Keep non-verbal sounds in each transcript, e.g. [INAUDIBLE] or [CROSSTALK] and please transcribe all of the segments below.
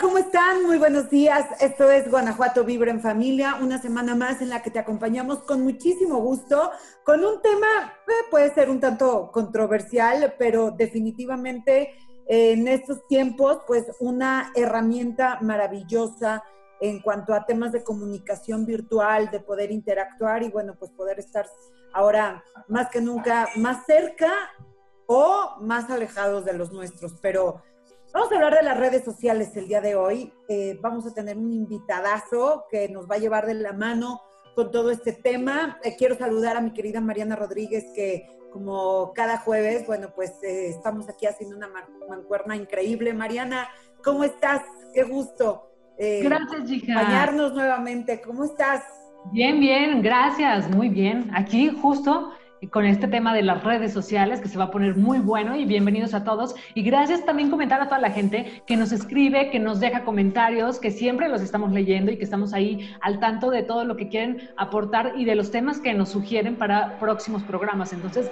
¿cómo están? Muy buenos días. Esto es Guanajuato Vibra en Familia, una semana más en la que te acompañamos con muchísimo gusto, con un tema, eh, puede ser un tanto controversial, pero definitivamente eh, en estos tiempos, pues una herramienta maravillosa en cuanto a temas de comunicación virtual, de poder interactuar y bueno, pues poder estar ahora más que nunca más cerca o más alejados de los nuestros, pero Vamos a hablar de las redes sociales el día de hoy. Eh, vamos a tener un invitadazo que nos va a llevar de la mano con todo este tema. Eh, quiero saludar a mi querida Mariana Rodríguez, que como cada jueves, bueno, pues eh, estamos aquí haciendo una mancuerna increíble. Mariana, ¿cómo estás? Qué gusto. gracias, chica. Acompañarnos nuevamente. ¿Cómo estás? Bien, bien, gracias, muy bien. Aquí justo con este tema de las redes sociales que se va a poner muy bueno y bienvenidos a todos. Y gracias también comentar a toda la gente que nos escribe, que nos deja comentarios, que siempre los estamos leyendo y que estamos ahí al tanto de todo lo que quieren aportar y de los temas que nos sugieren para próximos programas. Entonces,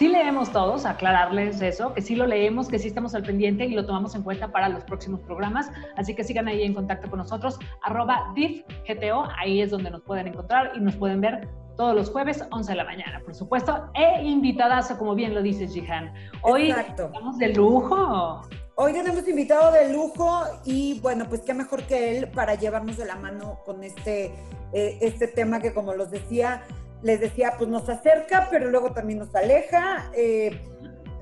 sí leemos todos, aclararles eso, que sí lo leemos, que sí estamos al pendiente y lo tomamos en cuenta para los próximos programas. Así que sigan ahí en contacto con nosotros, arroba DIFGTO, ahí es donde nos pueden encontrar y nos pueden ver todos los jueves, 11 de la mañana, por supuesto, e invitadas, como bien lo dices, Jihan. Hoy estamos de lujo. Hoy tenemos invitado de lujo y bueno, pues qué mejor que él para llevarnos de la mano con este, eh, este tema que como los decía, les decía, pues nos acerca, pero luego también nos aleja. Eh,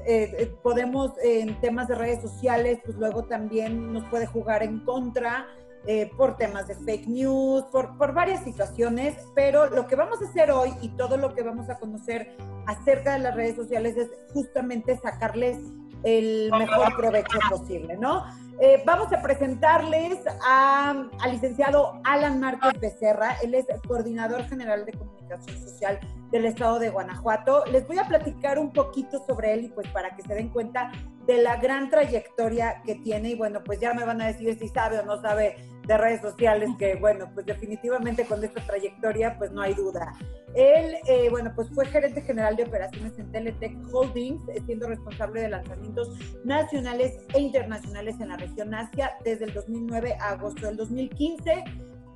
eh, podemos en temas de redes sociales, pues luego también nos puede jugar en contra eh, por temas de fake news, por, por varias situaciones, pero lo que vamos a hacer hoy y todo lo que vamos a conocer acerca de las redes sociales es justamente sacarles el mejor provecho posible, ¿no? Eh, vamos a presentarles al licenciado Alan Márquez Becerra, él es coordinador general de comunicación social del estado de Guanajuato. Les voy a platicar un poquito sobre él y pues para que se den cuenta de la gran trayectoria que tiene y bueno, pues ya me van a decir si sabe o no sabe de redes sociales, que bueno, pues definitivamente con esta trayectoria pues no hay duda. Él, eh, bueno, pues fue gerente general de operaciones en Teletech Holdings, eh, siendo responsable de lanzamientos nacionales e internacionales en la región Asia desde el 2009 a agosto del 2015.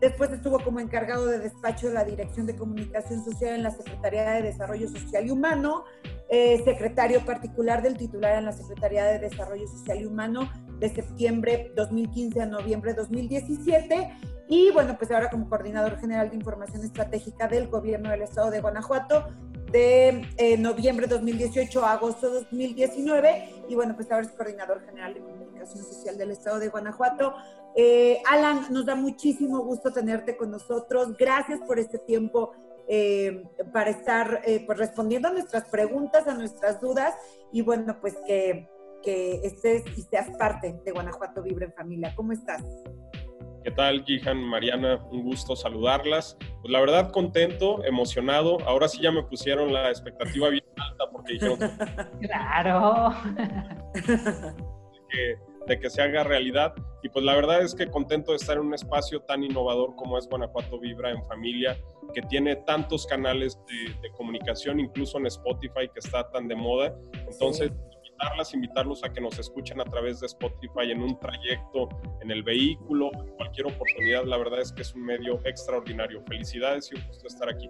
Después estuvo como encargado de despacho de la Dirección de Comunicación Social en la Secretaría de Desarrollo Social y Humano, eh, secretario particular del titular en la Secretaría de Desarrollo Social y Humano de septiembre 2015 a noviembre 2017 y bueno, pues ahora como coordinador general de información estratégica del gobierno del estado de Guanajuato de eh, noviembre 2018 a agosto 2019 y bueno, pues ahora es coordinador general de comunicación social del estado de Guanajuato. Eh, Alan, nos da muchísimo gusto tenerte con nosotros. Gracias por este tiempo eh, para estar pues respondiendo a nuestras preguntas, a nuestras dudas y bueno, pues que que estés y seas parte de Guanajuato Vibre en Familia. ¿Cómo estás? ¿Qué tal, Gihan, Mariana? Un gusto saludarlas. Pues la verdad, contento, emocionado. Ahora sí ya me pusieron la expectativa bien alta porque dijeron... ¡Claro! De que, se haga realidad. Y pues la verdad es que contento de estar en un espacio tan innovador como es Guanajuato Vibra en Familia, que tiene tantos canales de, comunicación, incluso en Spotify, que está tan de moda. Entonces invitarlas, invitarlos a que nos escuchen a través de Spotify en un trayecto, en el vehículo, en cualquier oportunidad. La verdad es que es un medio extraordinario. Felicidades y un gusto estar aquí.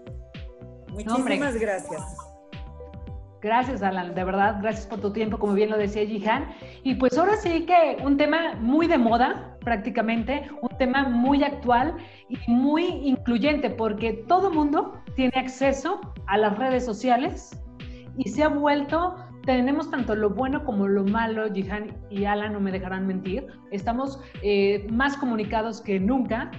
Muchísimas gracias. Gracias, Alan, de verdad, gracias por tu tiempo, como bien lo decía Jihan. Y pues ahora sí que un tema muy de moda, prácticamente, un tema muy actual y muy incluyente, porque todo mundo tiene acceso a las redes sociales y se ha vuelto tenemos tanto lo bueno como lo malo, Jihan y Alan no me dejarán mentir, estamos eh, más comunicados que nunca,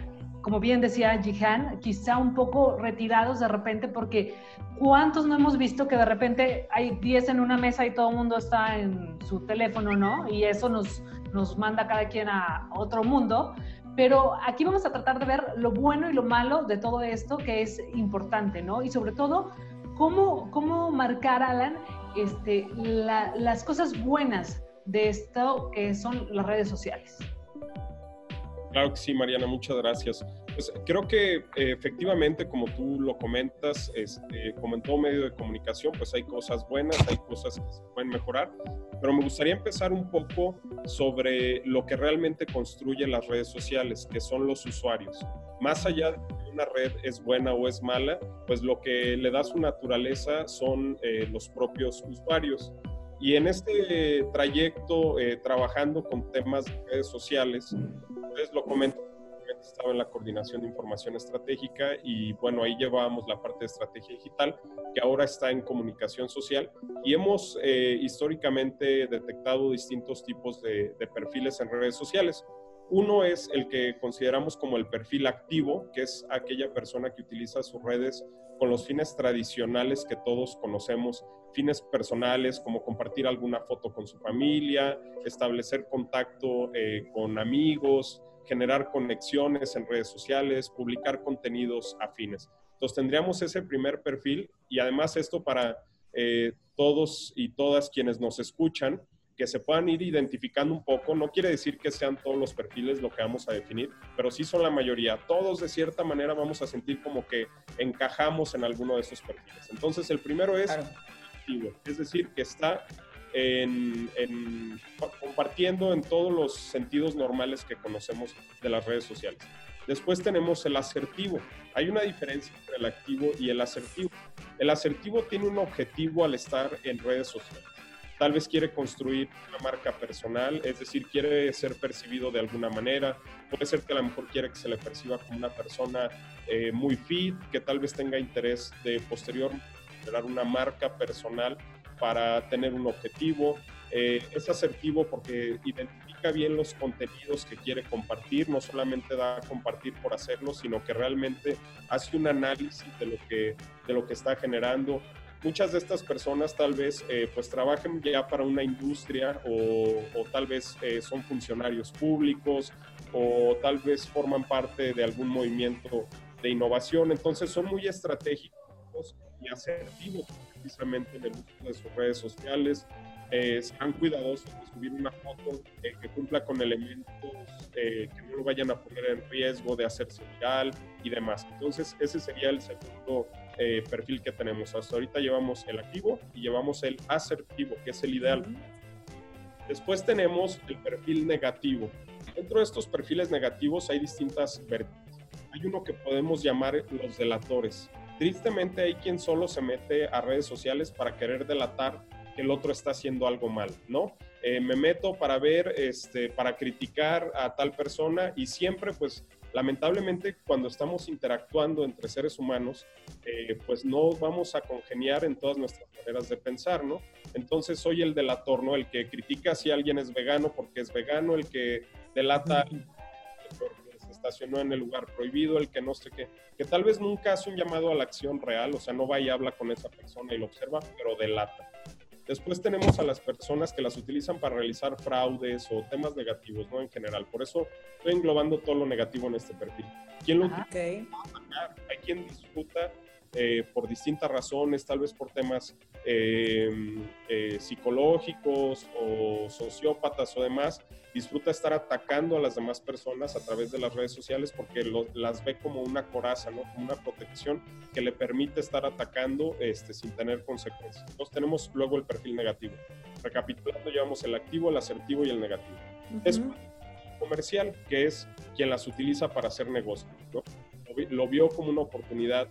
como bien decía Jihan, quizá un poco retirados de repente porque ¿cuántos no hemos visto que de repente hay 10 en una mesa y todo el mundo está en su teléfono, ¿no? Y eso nos, nos manda cada quien a otro mundo, Pero aquí vamos a tratar de ver lo bueno y lo malo de todo esto, que es importante, ¿no? Y sobre todo, cómo, cómo marcar, Alan, este, las cosas buenas de esto que son las redes sociales. Claro que sí, Mariana, muchas gracias. Pues creo que eh, efectivamente, como tú lo comentas, este, como en todo medio de comunicación, pues hay cosas buenas, hay cosas que se pueden mejorar, pero me gustaría empezar un poco sobre lo que realmente construye las redes sociales, que son los usuarios. Más allá de que una red es buena o es mala, pues lo que le da su naturaleza son eh, los propios usuarios. Y en este trayecto, eh, trabajando con temas de redes sociales, pues lo comento, estaba en la coordinación de información estratégica y bueno, ahí llevábamos la parte de estrategia digital, que ahora está en comunicación social y hemos eh, históricamente detectado distintos tipos de, de perfiles en redes sociales. Uno es el que consideramos como el perfil activo, que es aquella persona que utiliza sus redes con los fines tradicionales que todos conocemos, fines personales como compartir alguna foto con su familia, establecer contacto eh, con amigos, generar conexiones en redes sociales, publicar contenidos afines. Entonces tendríamos ese primer perfil y además esto para eh, todos y todas quienes nos escuchan, que se puedan ir identificando un poco. No quiere decir que sean todos los perfiles lo que vamos a definir, pero sí son la mayoría. Todos de cierta manera vamos a sentir como que encajamos en alguno de esos perfiles. Entonces el primero es activo, es decir, que está en, compartiendo en todos los sentidos normales que conocemos de las redes sociales. Después tenemos el asertivo. Hay una diferencia entre el activo y el asertivo. El asertivo tiene un objetivo al estar en redes sociales tal vez quiere construir una marca personal, es decir, quiere ser percibido de alguna manera, puede ser que a lo mejor quiere que se le perciba como una persona eh, muy fit, que tal vez tenga interés de posterior generar una marca personal para tener un objetivo. Eh, es asertivo porque identifica bien los contenidos que quiere compartir, no solamente da a compartir por hacerlo, sino que realmente hace un análisis de lo que, de lo que está generando, muchas de estas personas tal vez eh, pues trabajen ya para una industria o, tal vez eh, son funcionarios públicos o tal vez forman parte de algún movimiento de innovación, entonces son muy estratégicos y asertivos precisamente en el uso de sus redes sociales, eh, sean cuidadosos de subir una foto eh, que cumpla con elementos que no lo vayan a poner en riesgo de hacerse viral y demás. Entonces ese sería el segundo eh, perfil que tenemos. Hasta ahorita llevamos el activo y llevamos el asertivo, que es el ideal. Después tenemos el perfil negativo. Dentro de estos perfiles negativos hay distintas vertientes. Hay uno que podemos llamar los delatores. Tristemente hay quien solo se mete a redes sociales para querer delatar que el otro está haciendo algo mal, ¿no? Eh, me meto para ver, este, para criticar a tal persona y siempre pues lamentablemente cuando estamos interactuando entre seres humanos, eh, pues no vamos a congeniar en todas nuestras maneras de pensar, ¿no? Entonces soy el delator, ¿no? El que critica si alguien es vegano porque es vegano, el que delata porque se estacionó en el lugar prohibido, el que no sé qué, que tal vez nunca hace un llamado a la acción real, o sea, no va y habla con esa persona y lo observa, pero delata. Después tenemos a las personas que las utilizan para realizar fraudes o temas negativos, ¿no? En general. Por eso estoy englobando todo lo negativo en este perfil. ¿Quién lo utiliza? Hay quien disfruta eh, por distintas razones, tal vez por temas eh, eh, psicológicos o sociópatas o demás, disfruta estar atacando a las demás personas a través de las redes sociales porque las ve como una coraza, ¿no? como una protección que le permite estar atacando este, sin tener consecuencias. Entonces tenemos luego el perfil negativo. Recapitulando, llevamos el activo, el asertivo y el negativo. Es comercial, que es quien las utiliza para hacer negocios. ¿no? lo vio como una oportunidad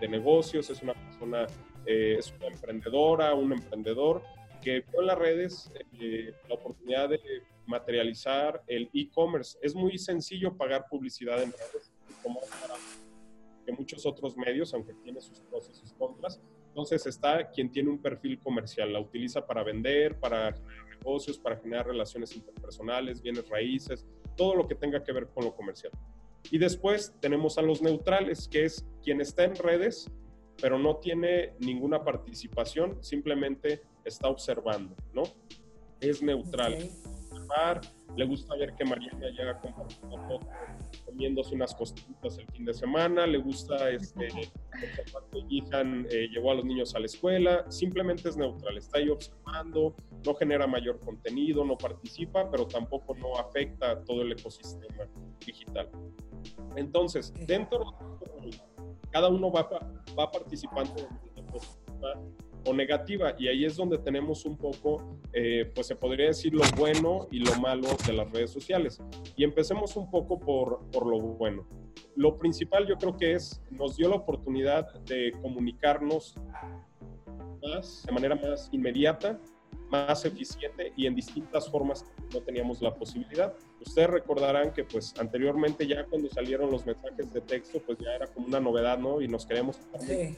de, negocios, es una persona, eh, es una emprendedora, un emprendedor que vio en las redes eh, la oportunidad de materializar el e-commerce. Es muy sencillo pagar publicidad en redes, como que muchos otros medios, aunque tiene sus pros y sus contras. Entonces está quien tiene un perfil comercial, la utiliza para vender, para generar negocios, para generar relaciones interpersonales, bienes raíces, todo lo que tenga que ver con lo comercial. Y después tenemos a los neutrales, que es quien está en redes, pero no tiene ninguna participación, simplemente está observando, ¿no? Es neutral. observar, le gusta ver que Mariana llega compartiendo fotos comiéndose unas costillitas el fin de semana, le gusta este, observar que Ethan eh, llevó a los niños a la escuela, simplemente es neutral, está ahí observando, no genera mayor contenido, no participa, pero tampoco no afecta todo el ecosistema digital. Entonces, dentro de cada uno va, participando de positiva o negativa y ahí es donde tenemos un poco, eh, pues se podría decir lo bueno y lo malo de las redes sociales. Y empecemos un poco por, por lo bueno. Lo principal yo creo que es, nos dio la oportunidad de comunicarnos más, de manera más inmediata, más eficiente y en distintas formas no teníamos la posibilidad. Ustedes recordarán que pues anteriormente ya cuando salieron los mensajes de texto pues ya era como una novedad, ¿no? Y nos queríamos... Sí.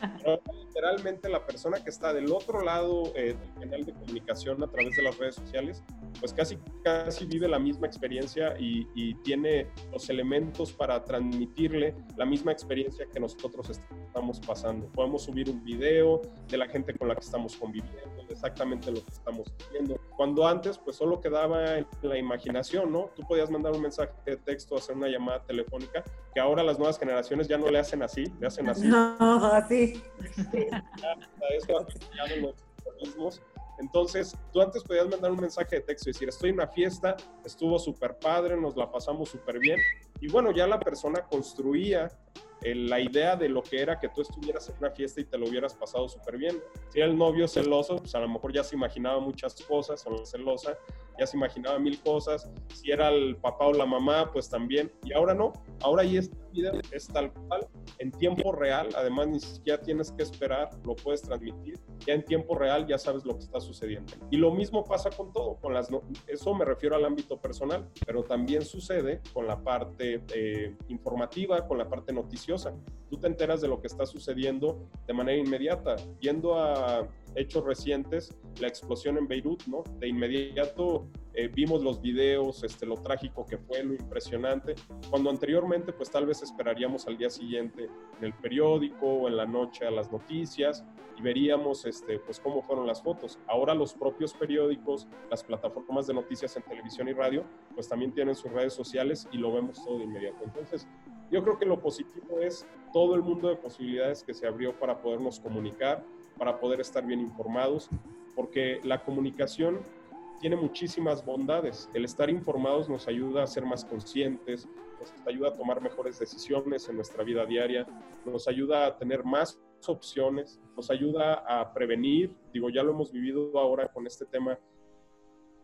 Pero literalmente la persona que está del otro lado eh, del canal de comunicación a través de las redes sociales, pues casi, casi vive la misma experiencia y, y, tiene los elementos para transmitirle la misma experiencia que nosotros estamos pasando. Podemos subir un video de la gente con la que estamos conviviendo, exactamente lo que estamos viendo. Cuando antes, pues solo quedaba en la imaginación, ¿no? Tú podías mandar un mensaje de texto, hacer una llamada telefónica, que ahora las nuevas generaciones ya no le hacen así, le hacen así. No, así. Entonces, tú antes podías mandar un mensaje de texto y decir, estoy en una fiesta, estuvo súper padre, nos la pasamos súper bien. Y bueno, ya la persona construía la idea de lo que era que tú estuvieras en una fiesta y te lo hubieras pasado súper bien. Si era el novio celoso, pues a lo mejor ya se imaginaba muchas cosas, o celosa, ya se imaginaba mil cosas. Si era el papá o la mamá, pues también. Y ahora no, ahora ahí esta vida es tal cual, en tiempo real, además ni siquiera tienes que esperar, lo puedes transmitir. Ya en tiempo real ya sabes lo que está sucediendo. Y lo mismo pasa con todo, con las eso me refiero al ámbito personal, pero también sucede con la parte eh, informativa, con la parte noticiosa. Tú te enteras de lo que está sucediendo de manera inmediata. Yendo a hechos recientes, la explosión en Beirut, ¿no? De inmediato eh, vimos los videos, este, lo trágico que fue, lo impresionante, cuando anteriormente pues tal vez esperaríamos al día siguiente en el periódico o en la noche a las noticias y veríamos este, pues cómo fueron las fotos. Ahora los propios periódicos, las plataformas de noticias en televisión y radio, pues también tienen sus redes sociales y lo vemos todo de inmediato. Entonces, yo creo que lo positivo es todo el mundo de posibilidades que se abrió para podernos comunicar, para poder estar bien informados, porque la comunicación tiene muchísimas bondades. El estar informados nos ayuda a ser más conscientes, nos ayuda a tomar mejores decisiones en nuestra vida diaria, nos ayuda a tener más opciones, nos ayuda a prevenir, digo, ya lo hemos vivido ahora con este tema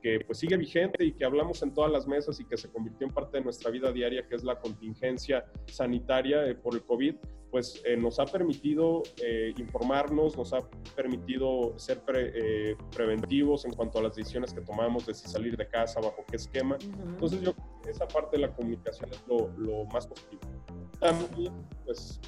que pues sigue vigente y que hablamos en todas las mesas y que se convirtió en parte de nuestra vida diaria, que es la contingencia sanitaria eh, por el COVID, pues eh, nos ha permitido eh, informarnos, nos ha permitido ser preventivos en cuanto a las decisiones que tomamos de si salir de casa, bajo qué esquema. Entonces yo esa parte de la comunicación es lo, lo más positivo. También, pues,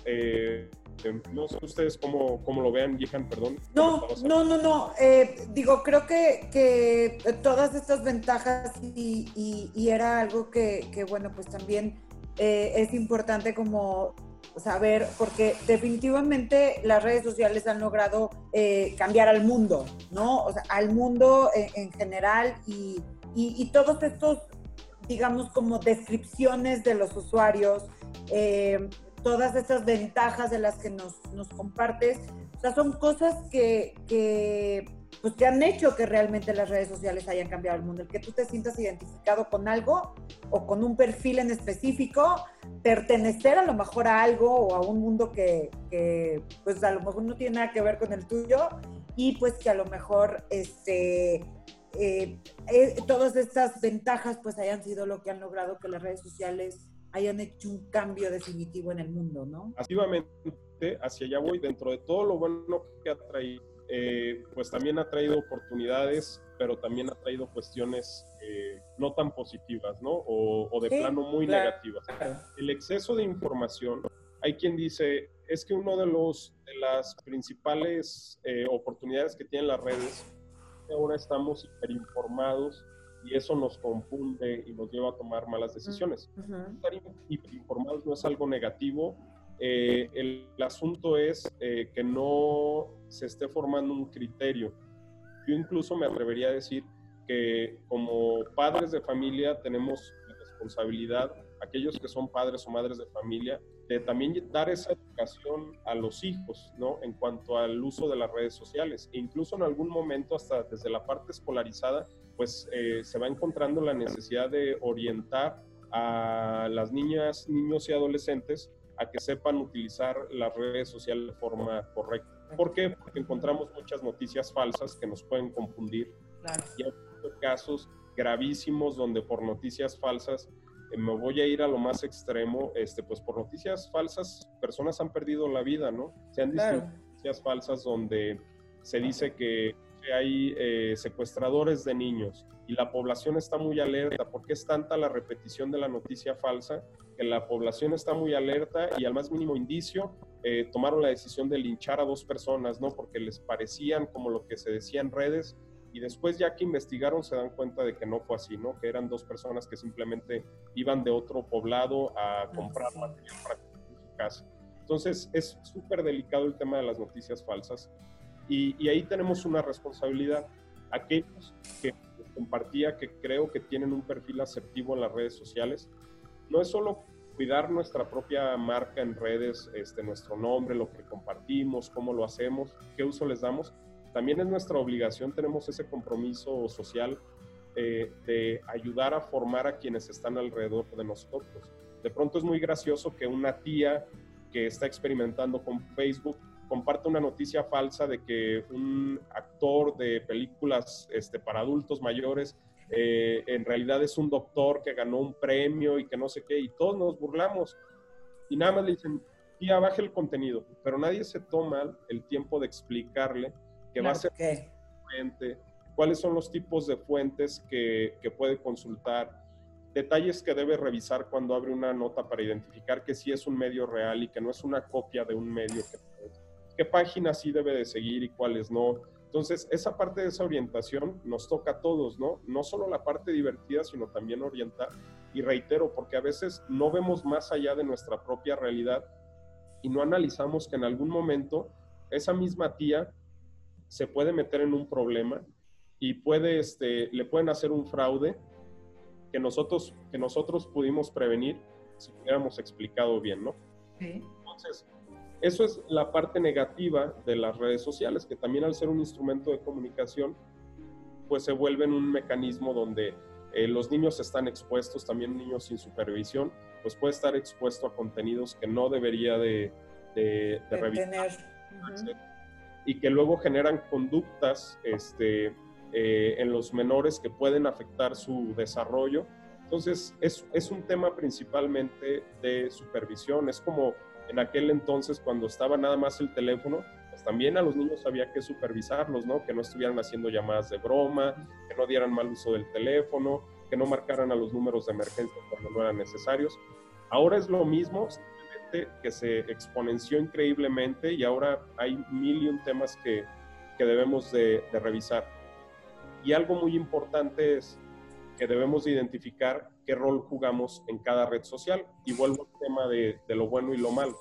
no sé ustedes cómo, cómo lo vean, Yehan, perdón. No, no, no, no. Eh, digo, creo que, que, todas estas ventajas y, y, era algo que, que, bueno, pues también eh, es importante como saber, porque definitivamente las redes sociales han logrado eh, cambiar al mundo, ¿no? O sea, al mundo en, general y, y, todos estos, digamos, como descripciones de los usuarios. Eh, todas estas ventajas de las que nos, compartes, o sea, son cosas que, pues, que han hecho que realmente las redes sociales hayan cambiado el mundo. El que tú te sientas identificado con algo o con un perfil en específico, pertenecer a lo mejor a algo o a un mundo que, que pues a lo mejor no tiene nada que ver con el tuyo y pues que a lo mejor este, eh, eh, todas estas ventajas pues hayan sido lo que han logrado que las redes sociales hayan hecho un cambio definitivo en el mundo, ¿no? Activamente, hacia allá voy, dentro de todo lo bueno que ha traído, eh, pues también ha traído oportunidades, pero también ha traído cuestiones eh, no tan positivas, ¿no? O, de plano muy negativas. El exceso de información, hay quien dice, es que uno de los de las principales eh, oportunidades que tienen las redes, ahora estamos hiperinformados y eso nos confunde y nos lleva a tomar malas decisiones. Estar informados no es algo negativo, eh, el, asunto es eh, que no se esté formando un criterio. Yo incluso me atrevería a decir que como padres de familia tenemos la responsabilidad, aquellos que son padres o madres de familia, de también dar esa educación a los hijos, ¿no? En cuanto al uso de las redes sociales. E incluso en algún momento, hasta desde la parte escolarizada, pues eh, se va encontrando la necesidad de orientar a las niñas, niños y adolescentes a que sepan utilizar las redes sociales de forma correcta. ¿Por qué? Porque encontramos muchas noticias falsas que nos pueden confundir. Y hay casos gravísimos donde por noticias falsas eh, me voy a ir a lo más extremo, este, pues por noticias falsas personas han perdido la vida, ¿no? Se han dicho noticias falsas donde se dice que hay eh, secuestradores de niños y la población está muy alerta porque es tanta la repetición de la noticia falsa que la población está muy alerta y al más mínimo indicio eh, tomaron la decisión de linchar a dos personas, ¿no? Porque les parecían como lo que se decía en redes y después ya que investigaron se dan cuenta de que no fue así, ¿no? Que eran dos personas que simplemente iban de otro poblado a comprar material para su casa. Entonces es súper delicado el tema de las noticias falsas y, ahí tenemos una responsabilidad. Aquellos que compartía que creo que tienen un perfil asertivo en las redes sociales, no es solo cuidar nuestra propia marca en redes, este, nuestro nombre, lo que compartimos, cómo lo hacemos, qué uso les damos, también es nuestra obligación, tenemos ese compromiso social eh, de ayudar a formar a quienes están alrededor de nosotros. De pronto es muy gracioso que una tía que está experimentando con Facebook comparte una noticia falsa de que un actor de películas este, para adultos mayores eh, en realidad es un doctor que ganó un premio y que no sé qué, y todos nos burlamos. Y nada más le dicen, tía, baje el contenido, pero nadie se toma el tiempo de explicarle que va a ser fuente, cuáles son los tipos de fuentes que, que, puede consultar, detalles que debe revisar cuando abre una nota para identificar que sí es un medio real y que no es una copia de un medio, que, qué páginas sí debe de seguir y cuáles no. Entonces, esa parte de esa orientación nos toca a todos, ¿no? No solo la parte divertida, sino también orientar. Y reitero, porque a veces no vemos más allá de nuestra propia realidad y no analizamos que en algún momento esa misma tía se puede meter en un problema y puede, este, le pueden hacer un fraude que nosotros, que nosotros pudimos prevenir si hubiéramos explicado bien, ¿no? Entonces, eso es la parte negativa de las redes sociales, que también al ser un instrumento de comunicación, pues se vuelven un mecanismo donde eh, los niños están expuestos, también niños sin supervisión, pues puede estar expuesto a contenidos que no debería de, de, revisar y que luego generan conductas este, eh, en los menores que pueden afectar su desarrollo. Entonces, es, es un tema principalmente de supervisión. Es como en aquel entonces cuando estaba nada más el teléfono, pues también a los niños había que supervisarlos, ¿no? Que no estuvieran haciendo llamadas de broma, que no dieran mal uso del teléfono, que no marcaran a los números de emergencia cuando no eran necesarios. Ahora es lo mismo, que se exponenció increíblemente y ahora hay mil y un temas que, que debemos de, revisar. Y algo muy importante es que debemos de identificar qué rol jugamos en cada red social. Y vuelvo al tema de, lo bueno y lo malo.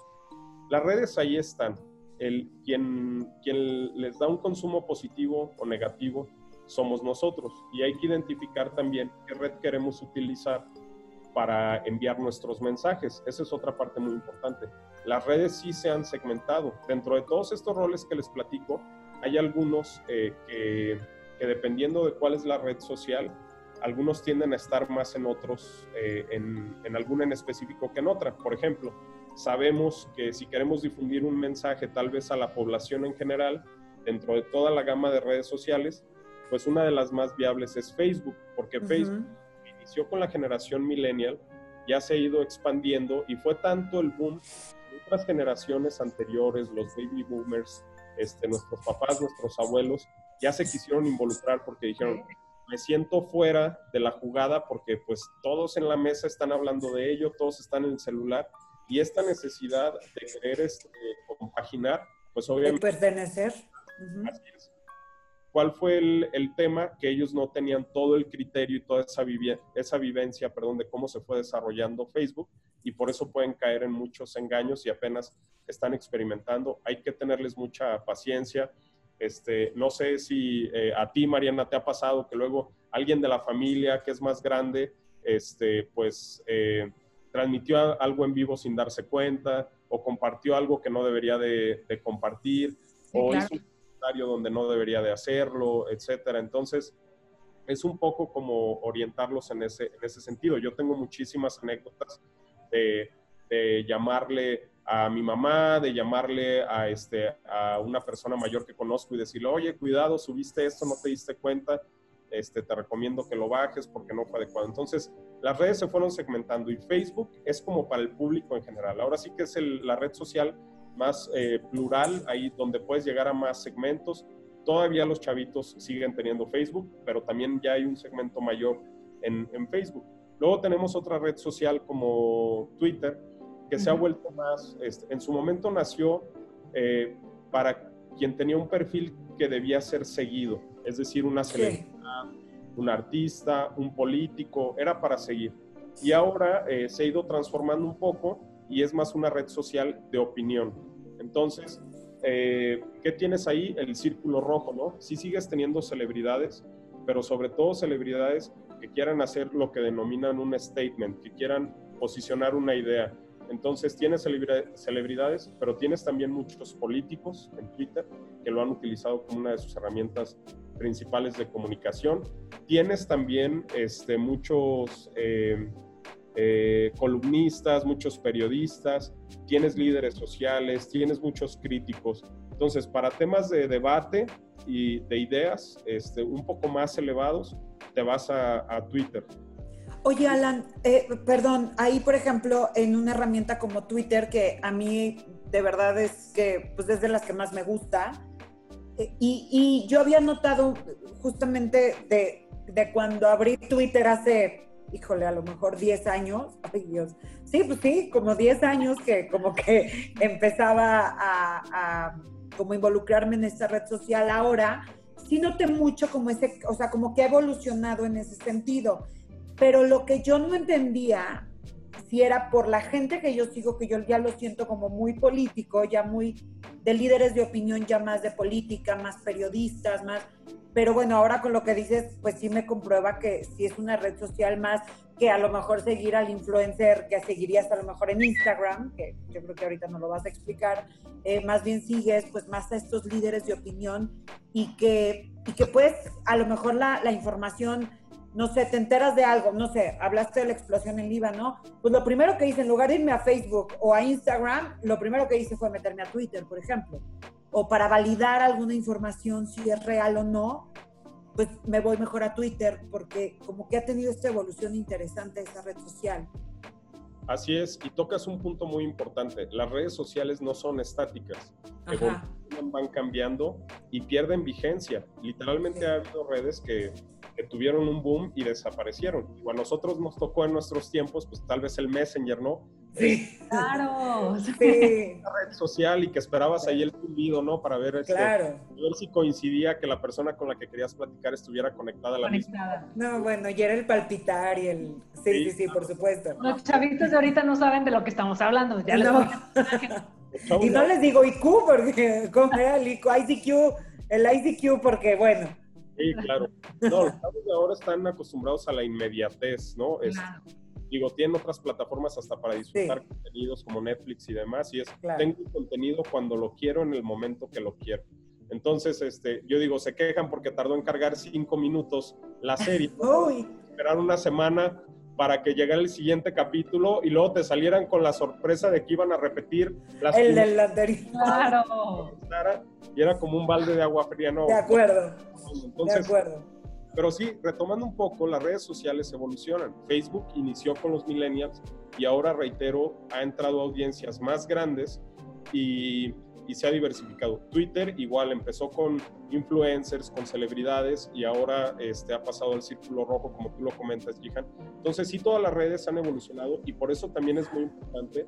Las redes ahí están. El, quien, quien les da un consumo positivo o negativo somos nosotros. Y hay que identificar también qué red queremos utilizar para enviar nuestros mensajes. Esa es otra parte muy importante. Las redes sí se han segmentado. Dentro de todos estos roles que les platico, hay algunos eh, que, dependiendo de cuál es la red social, algunos tienden a estar más en otros, eh, en, en alguna en específico que en otra. Por ejemplo, sabemos que si queremos difundir un mensaje tal vez a la población en general, dentro de toda la gama de redes sociales, pues una de las más viables es Facebook, porque Facebook con la generación millennial, ya se ha ido expandiendo y fue tanto el boom de otras generaciones anteriores, los baby boomers, este, nuestros papás, nuestros abuelos, ya se quisieron involucrar porque dijeron, me siento fuera de la jugada porque pues todos en la mesa están hablando de ello, todos están en el celular y esta necesidad de querer este, compaginar, pues obviamente... De pertenecer. Así es cuál fue el, tema que ellos no tenían todo el criterio y toda esa, esa vivencia perdón, de cómo se fue desarrollando Facebook y por eso pueden caer en muchos engaños y apenas están experimentando. Hay que tenerles mucha paciencia. Este, no sé si eh, a ti, Mariana, te ha pasado que luego alguien de la familia que es más grande, este, pues eh, transmitió algo en vivo sin darse cuenta o compartió algo que no debería de, compartir o hizo un comentario donde no debería de hacerlo, etcétera. Entonces, es un poco como orientarlos en ese, en ese sentido. Yo tengo muchísimas anécdotas de, de llamarle a mi mamá, de llamarle a, este, a una persona mayor que conozco y decirle, oye, cuidado, subiste esto, no te diste cuenta, este, te recomiendo que lo bajes porque no fue adecuado. Entonces, las redes se fueron segmentando y Facebook es como para el público en general. Ahora sí que es la red social más eh, plural, ahí donde puedes llegar a más segmentos. Todavía los chavitos siguen teniendo Facebook, pero también ya hay un segmento mayor en, en Facebook. Luego tenemos otra red social como Twitter, que se ha vuelto más, este, en su momento nació eh, para quien tenía un perfil que debía ser seguido, es decir, una celebridad, un artista, un político, era para seguir. Y ahora eh, se ha ido transformando un poco y es más una red social de opinión. Entonces, eh, ¿qué tienes ahí? El círculo rojo, ¿no? Sí sigues teniendo celebridades, pero sobre todo celebridades que quieran hacer lo que denominan un statement, que quieran posicionar una idea, entonces tienes celebridades, pero tienes también muchos políticos en Twitter que lo han utilizado como una de sus herramientas principales de comunicación. Tienes también este, muchos eh, eh, columnistas, muchos periodistas, tienes líderes sociales, tienes muchos críticos. Entonces, para temas de debate y de ideas este, un poco más elevados, te vas a Twitter. Oye, Alan, eh, perdón, ahí por ejemplo, en una herramienta como Twitter, que a mí de verdad es que pues es de las que más me gusta, eh, y, yo había notado justamente de, cuando abrí Twitter hace, híjole, a lo mejor 10 años, [LAUGHS] ay Dios, sí, pues sí, como 10 años que como que [LAUGHS] empezaba a, a como involucrarme en esta red social. Ahora, sí noté mucho como ese, o sea, como que ha evolucionado en ese sentido pero lo que yo no entendía, si era por la gente que yo sigo, que yo ya lo siento como muy político, ya muy de líderes de opinión, ya más de política, más periodistas, más... Pero bueno, ahora con lo que dices, pues sí me comprueba que si es una red social más que a lo mejor seguir al influencer que seguirías a lo mejor en Instagram, que yo creo que ahorita no lo vas a explicar, eh, más bien sigues pues más a estos líderes de opinión y que, y que pues a lo mejor la, la información no sé, te enteras de algo, no sé, hablaste de la explosión en Líbano, pues lo primero que hice, en lugar de irme a Facebook o a Instagram, lo primero que hice fue meterme a Twitter, por ejemplo. O para validar alguna información, si es real o no, pues me voy mejor a Twitter, porque como que ha tenido esta evolución interesante esa red social. Así es, y tocas un punto muy importante. Las redes sociales no son estáticas, van cambiando y pierden vigencia. Literalmente ha habido redes que que tuvieron un boom y desaparecieron. Y a nosotros nos tocó en nuestros tiempos, pues tal vez el Messenger, ¿no? Sí, claro. Sí. [LAUGHS] Una red social y que esperabas ahí el zumbido, ¿no? Para ver, este, claro. ver si coincidía que la persona con la que querías platicar estuviera conectada a la conectada. No, bueno, y era el palpitar y el... Sí, sí, sí, por supuesto. Los chavitos de ahorita no saben de lo que estamos hablando. Ya no. [LAUGHS] y no les digo IQ porque, ¿cómo era el IQ? ICQ, el ICQ porque, bueno Sí, claro. No, los de ahora están acostumbrados a la inmediatez, ¿no? Es, Digo, tienen otras plataformas hasta para disfrutar contenidos como Netflix y demás, y es, tengo contenido cuando lo quiero en el momento que lo quiero. Entonces, este, yo digo, se quejan porque tardó en cargar cinco minutos la serie. [LAUGHS] Uy. Esperar una semana para que llegara el siguiente capítulo y luego te salieran con la sorpresa de que iban a repetir las el del anterior. Claro. Y era como un balde de agua fría, ¿no? De acuerdo. de acuerdo. Pero sí, retomando un poco, las redes sociales evolucionan. Facebook inició con los millennials y ahora, reitero, ha entrado a audiencias más grandes y y se ha diversificado. Twitter igual empezó con influencers, con celebridades y ahora este, ha pasado al círculo rojo, como tú lo comentas, Jihan. Entonces sí, todas las redes han evolucionado y por eso también es muy importante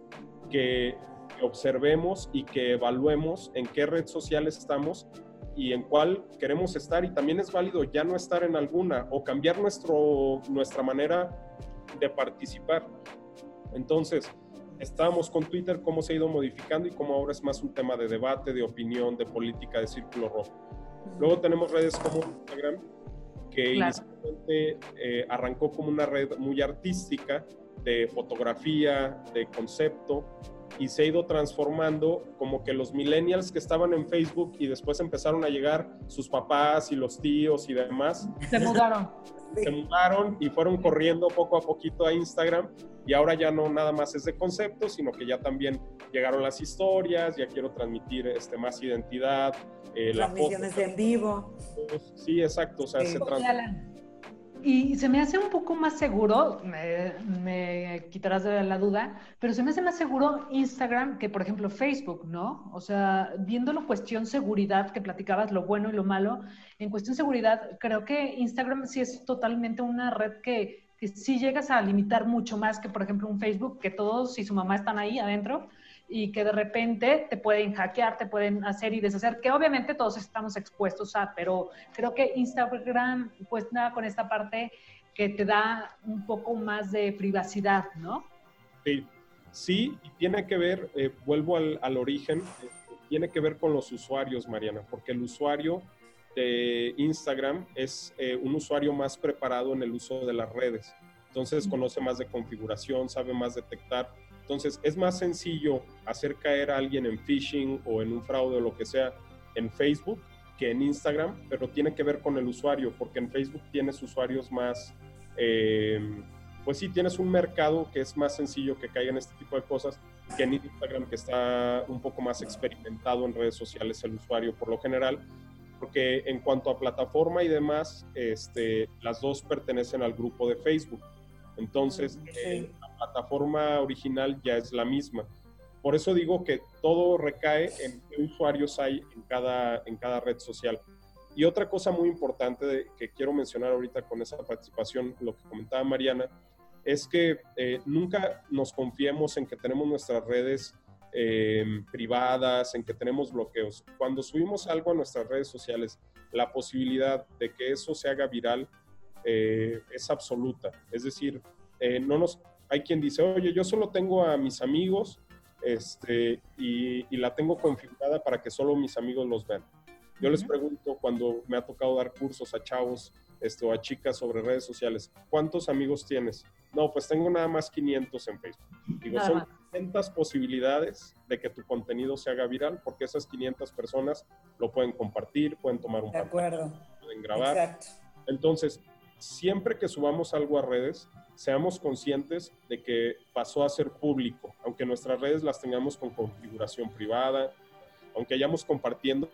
que observemos y que evaluemos en qué red social estamos y en cuál queremos estar y también es válido ya no estar en alguna o cambiar nuestro, nuestra manera de participar. Entonces, estábamos con Twitter, cómo se ha ido modificando y cómo ahora es más un tema de debate, de opinión, de política, de círculo rojo. Luego tenemos redes como Instagram, que inicialmente eh, arrancó como una red muy artística de fotografía, de concepto, y se ha ido transformando como que los millennials que estaban en Facebook y después empezaron a llegar sus papás y los tíos y demás. Se mudaron. Se mudaron y fueron corriendo poco a poquito a Instagram y ahora ya no nada más es de concepto, sino que ya también llegaron las historias, ya quiero transmitir este, más identidad. Eh, Transmisiones en vivo. Sí, exacto. O sea, se y se me hace un poco más seguro, me, quitarás de la duda, pero se me hace más seguro Instagram que, por ejemplo, Facebook, ¿no? O sea, viéndolo cuestión seguridad, que platicabas lo bueno y lo malo, en cuestión seguridad, creo que Instagram sí es totalmente una red que, que sí llegas a limitar mucho más que, por ejemplo, un Facebook, que todos y su mamá están ahí adentro y que de repente te pueden hackear, te pueden hacer y deshacer, que obviamente todos estamos expuestos a, pero creo que Instagram pues nada con esta parte que te da un poco más de privacidad, ¿no? Sí, sí, y tiene que ver, eh, vuelvo al, al origen, eh, tiene que ver con los usuarios, Mariana, porque el usuario de Instagram es eh, un usuario más preparado en el uso de las redes. Entonces conoce más de configuración, sabe más detectar entonces, es más sencillo hacer caer a alguien en phishing o en un fraude o lo que sea en Facebook que en Instagram, pero tiene que ver con el usuario, porque en Facebook tienes usuarios más, eh, pues sí, tienes un mercado que es más sencillo que caigan este tipo de cosas que en Instagram, que está un poco más experimentado en redes sociales el usuario por lo general, porque en cuanto a plataforma y demás, este, las dos pertenecen al grupo de Facebook. Entonces, eh, plataforma original ya es la misma. Por eso digo que todo recae en qué usuarios hay en cada, en cada red social. Y otra cosa muy importante que quiero mencionar ahorita con esa participación, lo que comentaba Mariana, es que eh, nunca nos confiemos en que tenemos nuestras redes eh, privadas, en que tenemos bloqueos. Cuando subimos algo a nuestras redes sociales, la posibilidad de que eso se haga viral eh, es absoluta. Es decir, no nos, hay quien dice, oye, yo solo tengo a mis amigos este, y, la tengo configurada para que solo mis amigos los vean. Yo les pregunto cuando me ha tocado dar cursos a chavos este, o a chicas sobre redes sociales, ¿cuántos amigos tienes? No, pues tengo nada más 500 en Facebook. Digo, son 500 posibilidades de que tu contenido se haga viral porque esas 500 personas lo pueden compartir, pueden tomar un de acuerdo. pueden grabar. Exacto. Entonces, siempre que subamos algo a redes, seamos conscientes de que pasó a ser público, aunque nuestras redes las tengamos con configuración privada, aunque hayamos, compartiendo,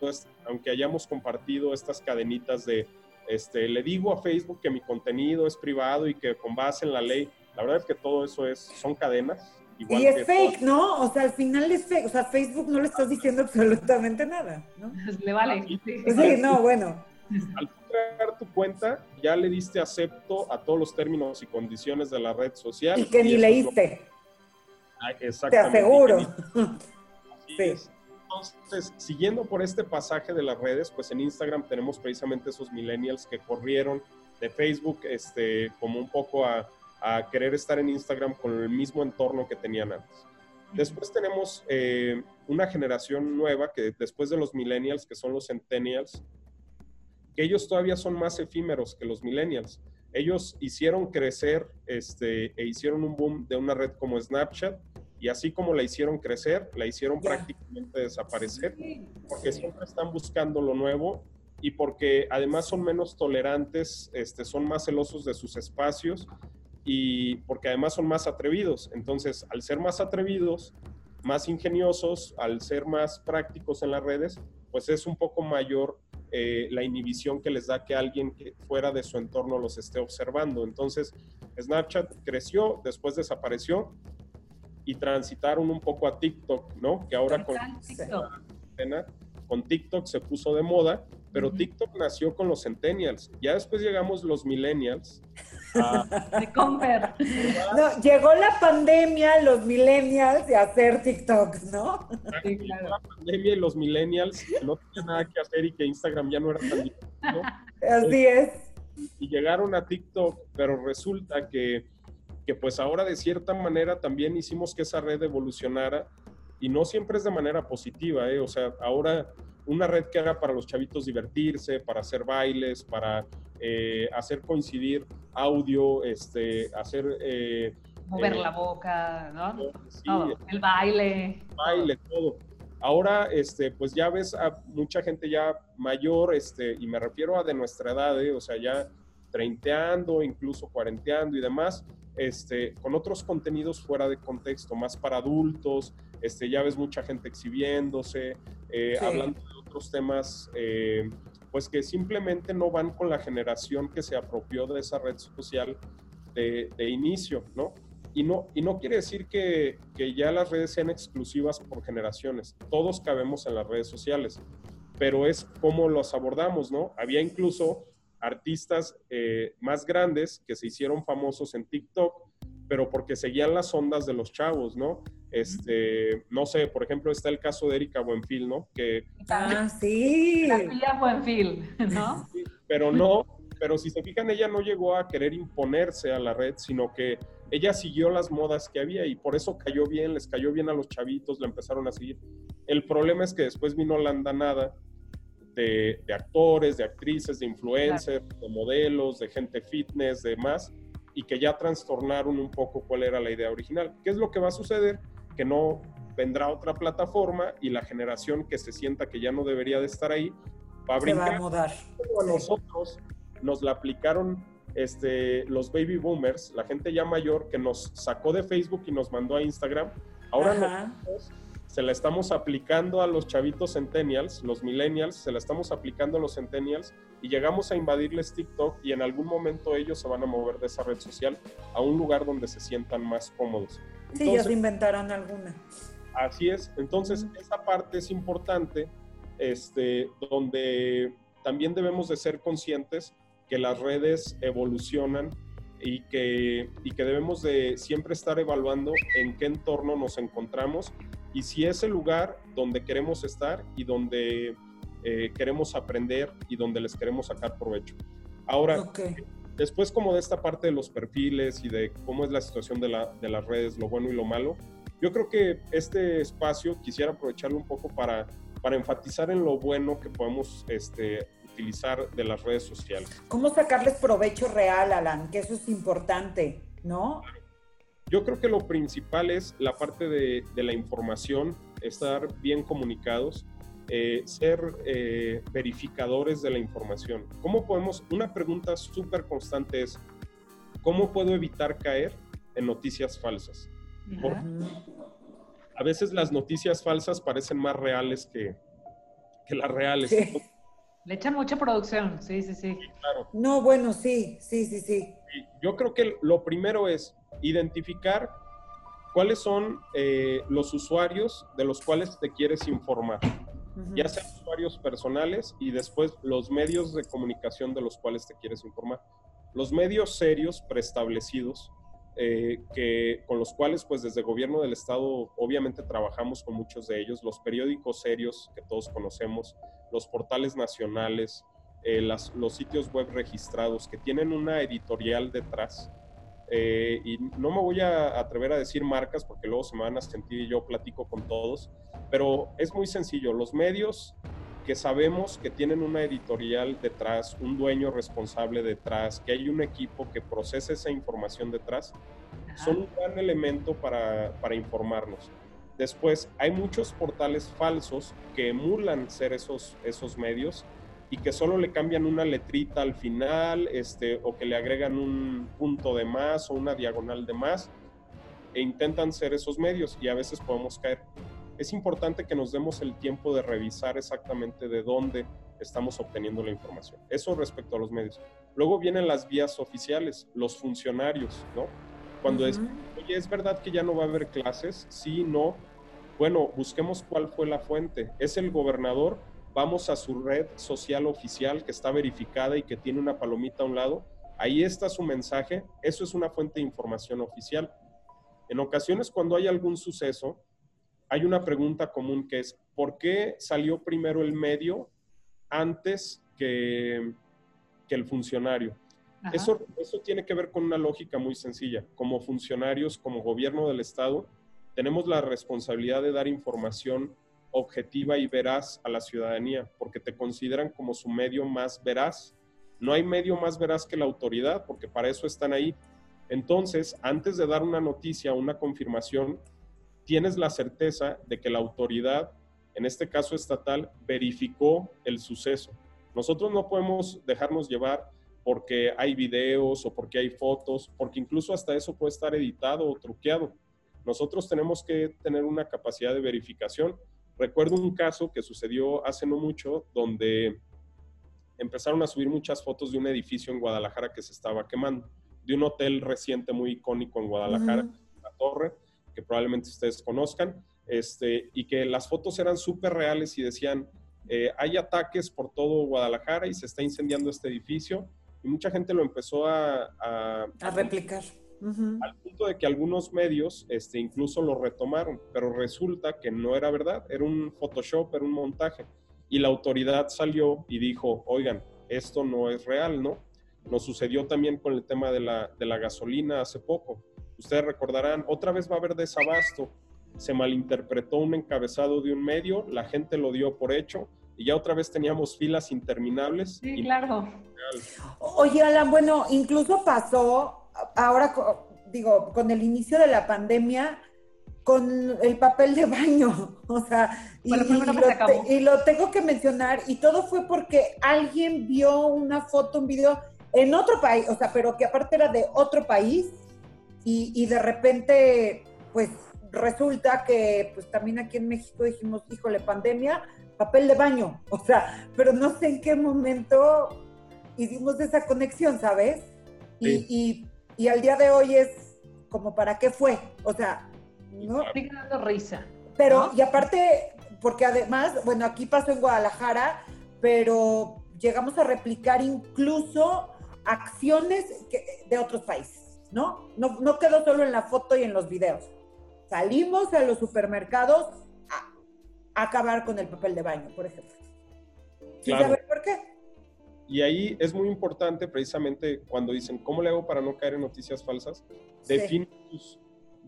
aunque hayamos compartido estas cadenitas de, este, le digo a Facebook que mi contenido es privado y que con base en la ley, la verdad es que todo eso es, son cadenas. Igual y es fake, ¿no? O sea, al final es fake. O sea, Facebook no le estás diciendo [LAUGHS] absolutamente nada, ¿no? Le vale. Sí, no, bueno al crear tu cuenta, ya le diste acepto a todos los términos y condiciones de la red social. Y que ni leíste. Ah, Te aseguro. [LAUGHS] sí. Entonces, siguiendo por este pasaje de las redes, pues en Instagram tenemos precisamente esos millennials que corrieron de Facebook este, como un poco a, a querer estar en Instagram con el mismo entorno que tenían antes. Después tenemos eh, una generación nueva que después de los millennials, que son los centennials, que ellos todavía son más efímeros que los millennials. Ellos hicieron crecer este, e hicieron un boom de una red como Snapchat y así como la hicieron crecer, la hicieron prácticamente desaparecer porque siempre están buscando lo nuevo y porque además son menos tolerantes, este, son más celosos de sus espacios y porque además son más atrevidos. Entonces, al ser más atrevidos, más ingeniosos, al ser más prácticos en las redes, pues es un poco mayor eh, la inhibición que les da que alguien que fuera de su entorno los esté observando. Entonces, Snapchat creció, después desapareció y transitaron un poco a TikTok, ¿no? Que ahora con TikTok? con TikTok se puso de moda, pero TikTok nació con los centennials. Ya después llegamos los millennials. [LAUGHS] De Comper. No, llegó la pandemia, los millennials, de hacer TikTok, ¿no? Sí, claro. La pandemia y los millennials no tenían nada que hacer y que Instagram ya no era tan ¿no? Así es. Y llegaron a TikTok, pero resulta que, que pues ahora de cierta manera también hicimos que esa red evolucionara y no siempre es de manera positiva, ¿eh? O sea, ahora una red que era para los chavitos divertirse, para hacer bailes, para eh, hacer coincidir audio, este, hacer... Eh, Mover eh, la boca, ¿no? todo. El baile. Baile, todo. Ahora, este, pues ya ves a mucha gente ya mayor, este, y me refiero a de nuestra edad, o sea, ya treinteando, incluso cuarenteando y demás, este, con otros contenidos fuera de contexto, más para adultos, este, ya ves mucha gente exhibiéndose, hablando de otros temas pues que simplemente no van con la generación que se apropió de esa red social de, inicio, ¿no? Y no, y no quiere decir que, que, ya las redes sean exclusivas por generaciones. Todos cabemos en las redes sociales, pero es cómo los abordamos, ¿no? Había incluso artistas eh, más grandes que se hicieron famosos en TikTok, pero porque seguían las ondas de los chavos, ¿no? Este, no sé, por ejemplo, está el caso de Erika Buenfil, ¿no? Que, ah, sí. La Buenfil, ¿no? pero no, pero si se fijan, ella no llegó a querer imponerse a la red, sino que ella siguió las modas que había y por eso cayó bien, les cayó bien a los chavitos, la empezaron a seguir. El problema es que después vino la andanada de, de actores, de actrices, de influencers, de modelos, de gente fitness, de más, y que ya trastornaron un poco cuál era la idea original. ¿Qué es lo que va a suceder? Que no vendrá otra plataforma y la generación que se sienta que ya no debería de estar ahí va a brincar. va a mudar. a nosotros nos la aplicaron este, los baby boomers, la gente ya mayor que nos sacó de Facebook y nos mandó a Instagram. Ahora nosotros se la estamos aplicando a los chavitos centennials, los millennials, se la estamos aplicando a los centennials y llegamos a invadirles TikTok y en algún momento ellos se van a mover de esa red social a un lugar donde se sientan más cómodos. Sí, ya se inventarán alguna. Así es. Entonces, esa parte es importante, este, donde también debemos de ser conscientes que las redes evolucionan y que, y que debemos de siempre estar evaluando en qué entorno nos encontramos y si es el lugar donde queremos estar y donde eh, queremos aprender y donde les queremos sacar provecho. Ahora, Después como de esta parte de los perfiles y de cómo es la situación de, la, de las redes, lo bueno y lo malo, yo creo que este espacio quisiera aprovecharlo un poco para, para enfatizar en lo bueno que podemos este, utilizar de las redes sociales. ¿Cómo sacarles provecho real, Alan? Que eso es importante, ¿no? Yo creo que lo principal es la parte de, de la información, estar bien comunicados eh, ser eh, verificadores de la información. ¿Cómo podemos, una pregunta súper constante es, ¿cómo puedo evitar caer en noticias falsas? a veces las noticias falsas parecen más reales que, que las reales. Le echan mucha producción, sí, sí, sí. No, bueno, sí, sí, sí, sí. Yo creo que lo primero es identificar cuáles son eh, los usuarios de los cuales te quieres informar ya sean usuarios personales y después los medios de comunicación de los cuales te quieres informar. Los medios serios preestablecidos, eh, que, con los cuales pues desde el gobierno del estado obviamente trabajamos con muchos de ellos, los periódicos serios que todos conocemos, los portales nacionales, eh, las, los sitios web registrados que tienen una editorial detrás, eh, y no me voy a atrever a decir marcas porque luego se me van a sentir y yo platico con todos, pero es muy sencillo. Los medios que sabemos que tienen una editorial detrás, un dueño responsable detrás, que hay un equipo que procesa esa información detrás, son un gran elemento para, para informarnos. Después, hay muchos portales falsos que emulan ser esos, esos medios y que solo le cambian una letrita al final, este, o que le agregan un punto de más o una diagonal de más, e intentan ser esos medios y a veces podemos caer. Es importante que nos demos el tiempo de revisar exactamente de dónde estamos obteniendo la información. Eso respecto a los medios. Luego vienen las vías oficiales, los funcionarios, ¿no? Cuando es, oye, ¿es verdad que ya no va a haber clases? Sí, no. Bueno, busquemos cuál fue la fuente. ¿Es el gobernador? Vamos a su red social oficial que está verificada y que tiene una palomita a un lado, ahí está su mensaje, eso es una fuente de información oficial. En ocasiones cuando hay algún suceso, hay una pregunta común que es, ¿por qué salió primero el medio antes que, que el funcionario? Eso, eso tiene que ver con una lógica muy sencilla. Como funcionarios, como gobierno del Estado, tenemos la responsabilidad de dar información objetiva y veraz a la ciudadanía, porque te consideran como su medio más veraz. No hay medio más veraz que la autoridad, porque para eso están ahí. Entonces, antes de dar una noticia, una confirmación, tienes la certeza de que la autoridad, en este caso estatal, verificó el suceso. Nosotros no podemos dejarnos llevar porque hay videos o porque hay fotos, porque incluso hasta eso puede estar editado o truqueado. Nosotros tenemos que tener una capacidad de verificación. Recuerdo un caso que sucedió hace no mucho donde empezaron a subir muchas fotos de un edificio en Guadalajara que se estaba quemando de un hotel reciente muy icónico en Guadalajara, la Torre, que probablemente ustedes conozcan, este, y que las fotos eran súper reales y decían, eh, hay ataques por todo Guadalajara y se está incendiando este edificio, y mucha gente lo empezó a... A, replicar. Al punto de que algunos medios este, incluso lo retomaron, pero resulta que no era verdad, era un Photoshop, era un montaje. Y la autoridad salió y dijo, oigan, esto no es real, ¿no? Nos sucedió también con el tema de la, de la gasolina hace poco. Ustedes recordarán, otra vez va a haber desabasto. Se malinterpretó un encabezado de un medio, la gente lo dio por hecho y ya otra vez teníamos filas interminables. Sí, claro. Oye, Alan, bueno, incluso pasó ahora, digo, con el inicio de la pandemia, con el papel de baño, [LAUGHS] o sea, y, y, lo tengo que mencionar, y todo fue porque alguien vio una foto, un video en otro país, o sea, pero que aparte era de otro país y, de repente, pues resulta que pues también aquí en México dijimos, híjole, pandemia, papel de baño, [LAUGHS] o sea, pero no sé en qué momento hicimos esa conexión, ¿sabes? Y, y, al día de hoy es como, ¿para qué fue? O sea, ¿no? Sigue dando risa. Pero, y aparte, porque además, bueno, aquí pasó en Guadalajara, pero llegamos a replicar incluso acciones de otros países, ¿no? ¿no? No quedó solo en la foto y en los videos. Salimos a los supermercados a, acabar con el papel de baño, por ejemplo. Claro. por qué? Y ahí es muy importante precisamente cuando dicen, ¿cómo le hago para no caer en noticias falsas? Define,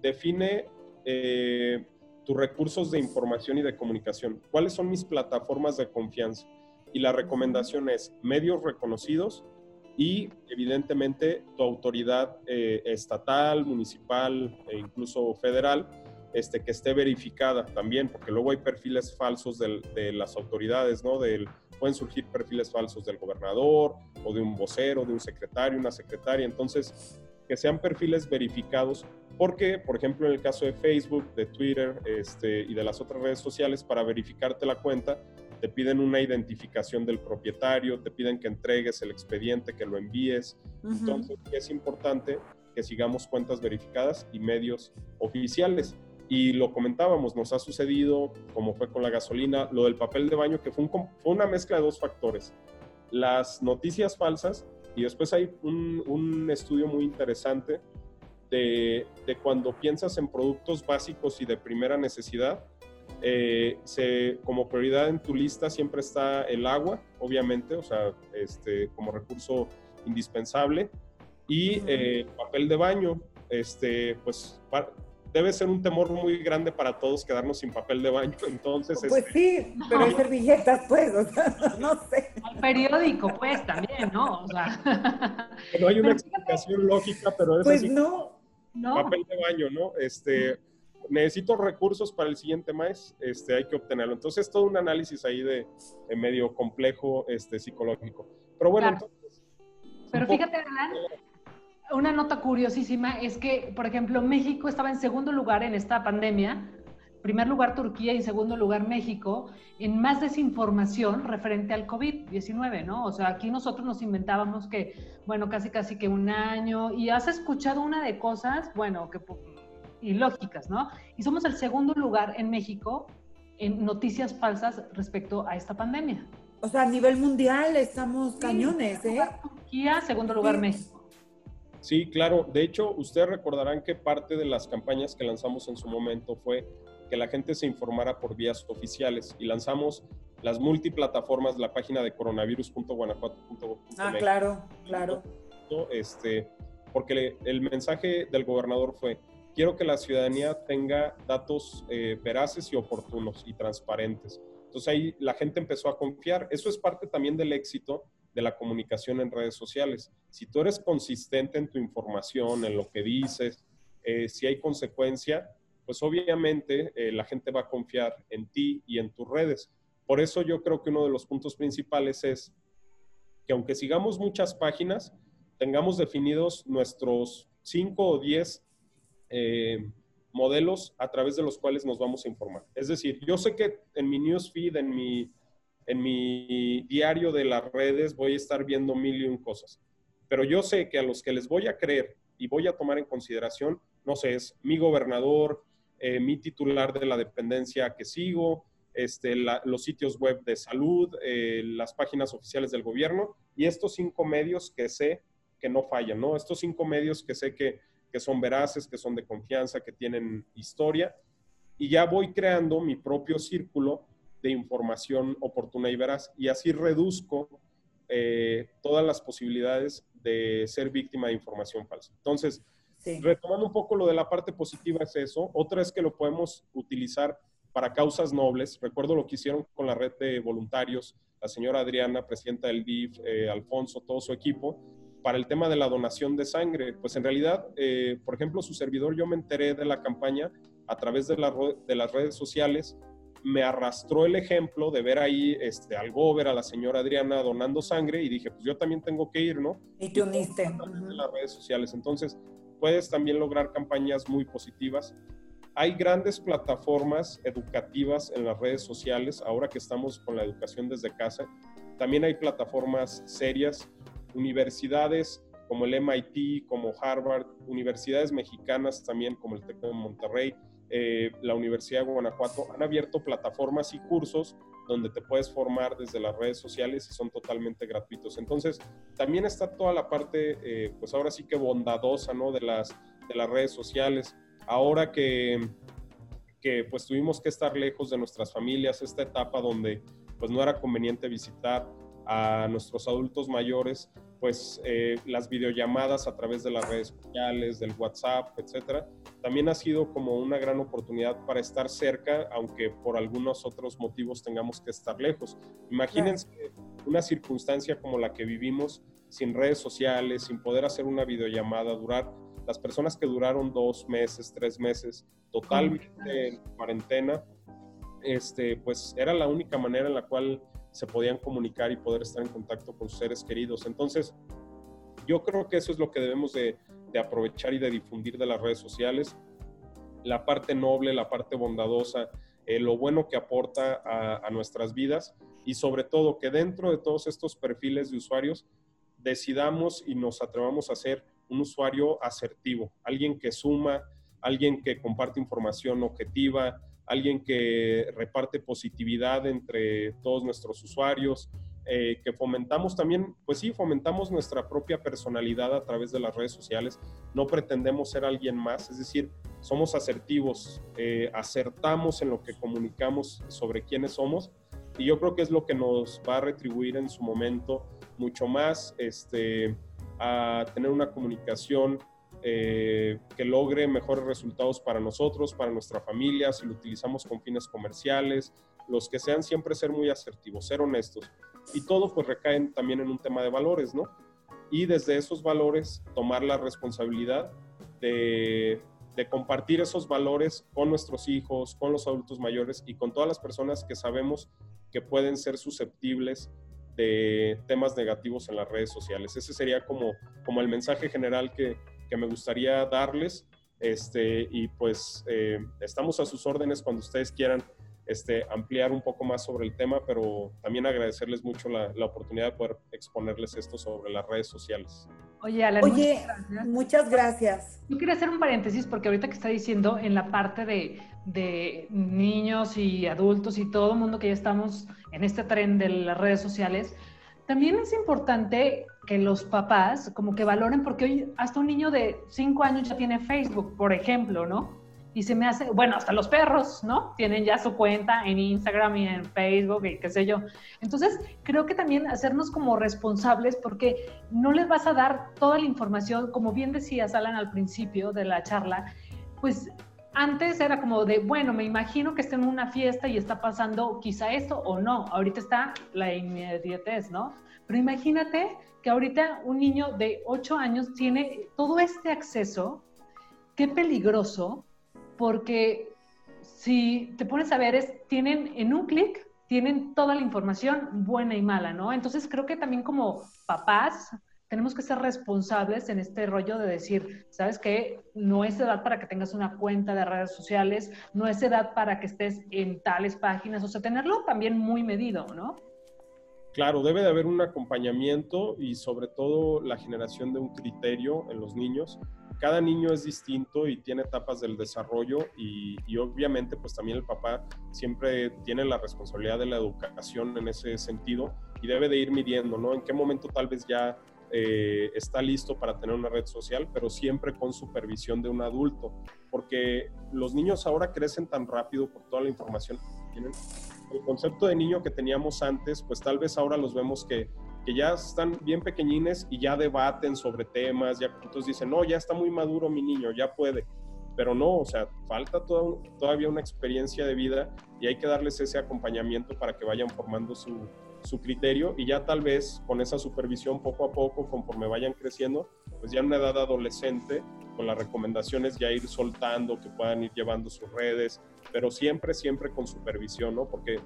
define eh, tus recursos de información y de comunicación. ¿Cuáles son mis plataformas de confianza? Y la recomendación es medios reconocidos, y evidentemente tu autoridad eh, estatal, municipal e incluso federal este, que esté verificada también, porque luego hay perfiles falsos de las autoridades, ¿no? Del, pueden surgir perfiles falsos del gobernador o de un vocero, de un secretario, una secretaria, entonces que sean perfiles verificados, porque, por ejemplo, en el caso de Facebook, de Twitter este, y de las otras redes sociales, para verificarte la cuenta, te piden una identificación del propietario, te piden que entregues el expediente, que lo envíes. Entonces, es importante que sigamos cuentas verificadas y medios oficiales. Y lo comentábamos, nos ha sucedido, como fue con la gasolina, lo del papel de baño, que fue, un, fue una mezcla de dos factores. Las noticias falsas y después hay un, un estudio muy interesante de, de cuando piensas en productos básicos y de primera necesidad, eh, se, como prioridad en tu lista siempre está el agua, obviamente, o sea, este, como recurso indispensable, y eh, papel de baño, este, pues debe ser un temor muy grande para todos quedarnos sin papel de baño, [LAUGHS] entonces... Pues este, sí, pero hay servilletas, pues, o sea, [LAUGHS] no sé. El periódico, pues, también, ¿no? O sea... [LAUGHS] No hay una explicación lógica, pero es Pues no. no. Papel de baño, ¿no? Este necesito recursos para el siguiente mes, este, hay que obtenerlo. Entonces, todo un análisis ahí de, medio complejo este, psicológico. Pero bueno, entonces... Pero fíjate, Alan, una nota curiosísima es que, por ejemplo, México estaba en segundo lugar en esta pandemia, primer lugar Turquía y segundo lugar México, en más desinformación referente al COVID-19, ¿no? O sea, aquí nosotros nos inventábamos que, bueno, casi casi que un año, y has escuchado una de cosas, bueno, que y lógicas, ¿no? Y somos el segundo lugar en México en noticias falsas respecto a esta pandemia. O sea, a nivel mundial estamos cañones, ¿eh? Turquía, segundo lugar México. Sí, claro. De hecho, ustedes recordarán que parte de las campañas que lanzamos en su momento fue que la gente se informara por vías oficiales y lanzamos las multiplataformas, la página de coronavirus.guanajuato.gov. Ah, claro, claro. Este, porque el mensaje del gobernador fue, quiero que la ciudadanía tenga datos eh, veraces y oportunos y transparentes. Entonces ahí la gente empezó a confiar. Eso es parte también del éxito de la comunicación en redes sociales. Si tú eres consistente en tu información, en lo que dices, eh, si hay consecuencia, pues obviamente eh, la gente va a confiar en ti y en tus redes. Por eso yo creo que uno de los puntos principales es que aunque sigamos muchas páginas, tengamos definidos nuestros 5 o 10 eh, modelos a través de los cuales nos vamos a informar. Es decir, yo sé que en mi newsfeed, en mi, en mi diario de las redes, voy a estar viendo mil y un cosas. Pero yo sé que a los que les voy a creer y voy a tomar en consideración, no sé, es mi gobernador, eh, mi titular de la dependencia que sigo, este, los sitios web de salud, eh, las páginas oficiales del gobierno y estos cinco medios que sé que no fallan, ¿no? Estos cinco medios que sé que, que son veraces, que son de confianza, que tienen historia y ya voy creando mi propio círculo de información oportuna y veraz y así reduzco eh, todas las posibilidades de ser víctima de información falsa. Entonces, Retomando un poco lo de la parte positiva es eso. Otra es que lo podemos utilizar para causas nobles. Recuerdo lo que hicieron con la red de voluntarios, la señora Adriana, presidenta del DIF, eh, Alfonso, todo su equipo, para el tema de la donación de sangre. Pues en realidad, eh, por ejemplo, su servidor, yo me enteré de la campaña a través de, de las redes sociales me arrastró el ejemplo de ver ahí este, al Gober, a la señora Adriana donando sangre y dije, pues yo también tengo que ir, ¿no? Y te uniste. En las redes sociales. Entonces, puedes también lograr campañas muy positivas. Hay grandes plataformas educativas en las redes sociales, ahora que estamos con la educación desde casa. También hay plataformas serias, universidades como el MIT, como Harvard, universidades mexicanas también como el TEC de Monterrey, eh, la Universidad de Guanajuato, han abierto plataformas y cursos donde te puedes formar desde las redes sociales y son totalmente gratuitos. Entonces, también está toda la parte, eh, pues ahora sí que bondadosa, ¿no? De las, de las redes sociales. Ahora que, que pues tuvimos que estar lejos de nuestras familias, esta etapa donde pues no era conveniente visitar a nuestros adultos mayores, pues eh, las videollamadas a través de las redes sociales, del WhatsApp, etcétera, también ha sido como una gran oportunidad para estar cerca, aunque por algunos otros motivos tengamos que estar lejos. Imagínense una circunstancia como la que vivimos, sin redes sociales, sin poder hacer una videollamada, durar, las personas que duraron dos meses, tres meses, totalmente en cuarentena, este, pues era la única manera en la cual se podían comunicar y poder estar en contacto con seres queridos. Entonces, yo creo que eso es lo que debemos de, aprovechar y de difundir de las redes sociales. La parte noble, la parte bondadosa, eh, lo bueno que aporta a, nuestras vidas y sobre todo que dentro de todos estos perfiles de usuarios decidamos y nos atrevamos a ser un usuario asertivo, alguien que suma, alguien que comparte información objetiva, alguien que reparte positividad entre todos nuestros usuarios, eh, que fomentamos también, pues sí, fomentamos nuestra propia personalidad a través de las redes sociales, no pretendemos ser alguien más, es decir, somos asertivos, eh, acertamos en lo que comunicamos sobre quiénes somos y yo creo que es lo que nos va a retribuir en su momento mucho más este, a tener una comunicación eh, que logre mejores resultados para nosotros, para nuestra familia, si lo utilizamos con fines comerciales, los que sean siempre ser muy asertivos, ser honestos. Y todo pues recae también en un tema de valores, ¿no? Y desde esos valores tomar la responsabilidad de, compartir esos valores con nuestros hijos, con los adultos mayores y con todas las personas que sabemos que pueden ser susceptibles de temas negativos en las redes sociales. Ese sería como el mensaje general que, que me gustaría darles. Este, y pues eh, estamos a sus órdenes cuando ustedes quieran este, ampliar un poco más sobre el tema, pero también agradecerles mucho la, la oportunidad de poder exponerles esto sobre las redes sociales. Oye, Alan, Oye, muchas gracias. Yo quería hacer un paréntesis porque ahorita que está diciendo en la parte de, de niños y adultos y todo el mundo que ya estamos en este tren de las redes sociales, también es importante que los papás como que valoren, porque hoy hasta un niño de 5 años ya tiene Facebook, por ejemplo, ¿no? Y se me hace, bueno, hasta los perros, ¿no? Tienen ya su cuenta en Instagram y en Facebook y qué sé yo. Entonces, creo que también hacernos como responsables porque no les vas a dar toda la información, como bien decías, Alan, al principio de la charla, pues antes era como de, bueno, me imagino que está en una fiesta y está pasando quizá esto o no. Ahorita está la inmediatez, ¿no? Pero imagínate que ahorita un niño de 8 años tiene todo este acceso. Qué peligroso, porque si te pones a ver, es, tienen en un clic, tienen toda la información buena y mala, ¿no? Entonces creo que también como papás tenemos que ser responsables en este rollo de decir, ¿sabes qué? No es edad para que tengas una cuenta de redes sociales, no es edad para que estés en tales páginas, o sea, tenerlo también muy medido, ¿no? Claro, debe de haber un acompañamiento y sobre todo la generación de un criterio en los niños. Cada niño es distinto y tiene etapas del desarrollo y, y obviamente pues también el papá siempre tiene la responsabilidad de la educación en ese sentido y debe de ir midiendo, ¿no? En qué momento tal vez ya eh, está listo para tener una red social, pero siempre con supervisión de un adulto, porque los niños ahora crecen tan rápido por toda la información que tienen. El concepto de niño que teníamos antes, pues tal vez ahora los vemos que, que ya están bien pequeñines y ya debaten sobre temas, ya entonces dicen, no, ya está muy maduro mi niño, ya puede. Pero no, o sea, falta todavía una experiencia de vida y hay que darles ese acompañamiento para que vayan formando su, su criterio y ya tal vez con esa supervisión poco a poco, conforme vayan creciendo, pues ya en una edad adolescente, con las recomendaciones ya ir soltando, que puedan ir llevando sus redes, pero siempre, siempre con supervisión, ¿no? Porque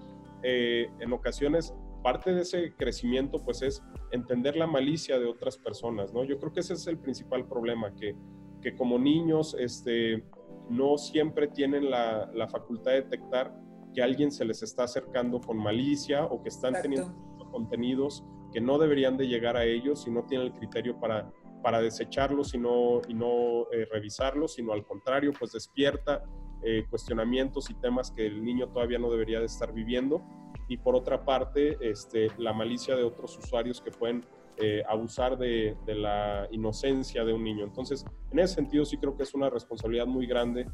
eh, en ocasiones parte de ese crecimiento pues es entender la malicia de otras personas, ¿no? Yo creo que ese es el principal problema, que, que como niños este, no siempre tienen la, la facultad de detectar que alguien se les está acercando con malicia o que están teniendo contenidos que no deberían de llegar a ellos y no tienen el criterio para, para desecharlos y no, y no eh, revisarlos, sino al contrario, pues despierta eh, cuestionamientos y temas que el niño todavía no debería de estar viviendo. Y por otra parte, este, la malicia de otros usuarios que pueden eh, abusar de, de, la inocencia de un niño. Entonces, en ese sentido sí creo que es una responsabilidad muy grande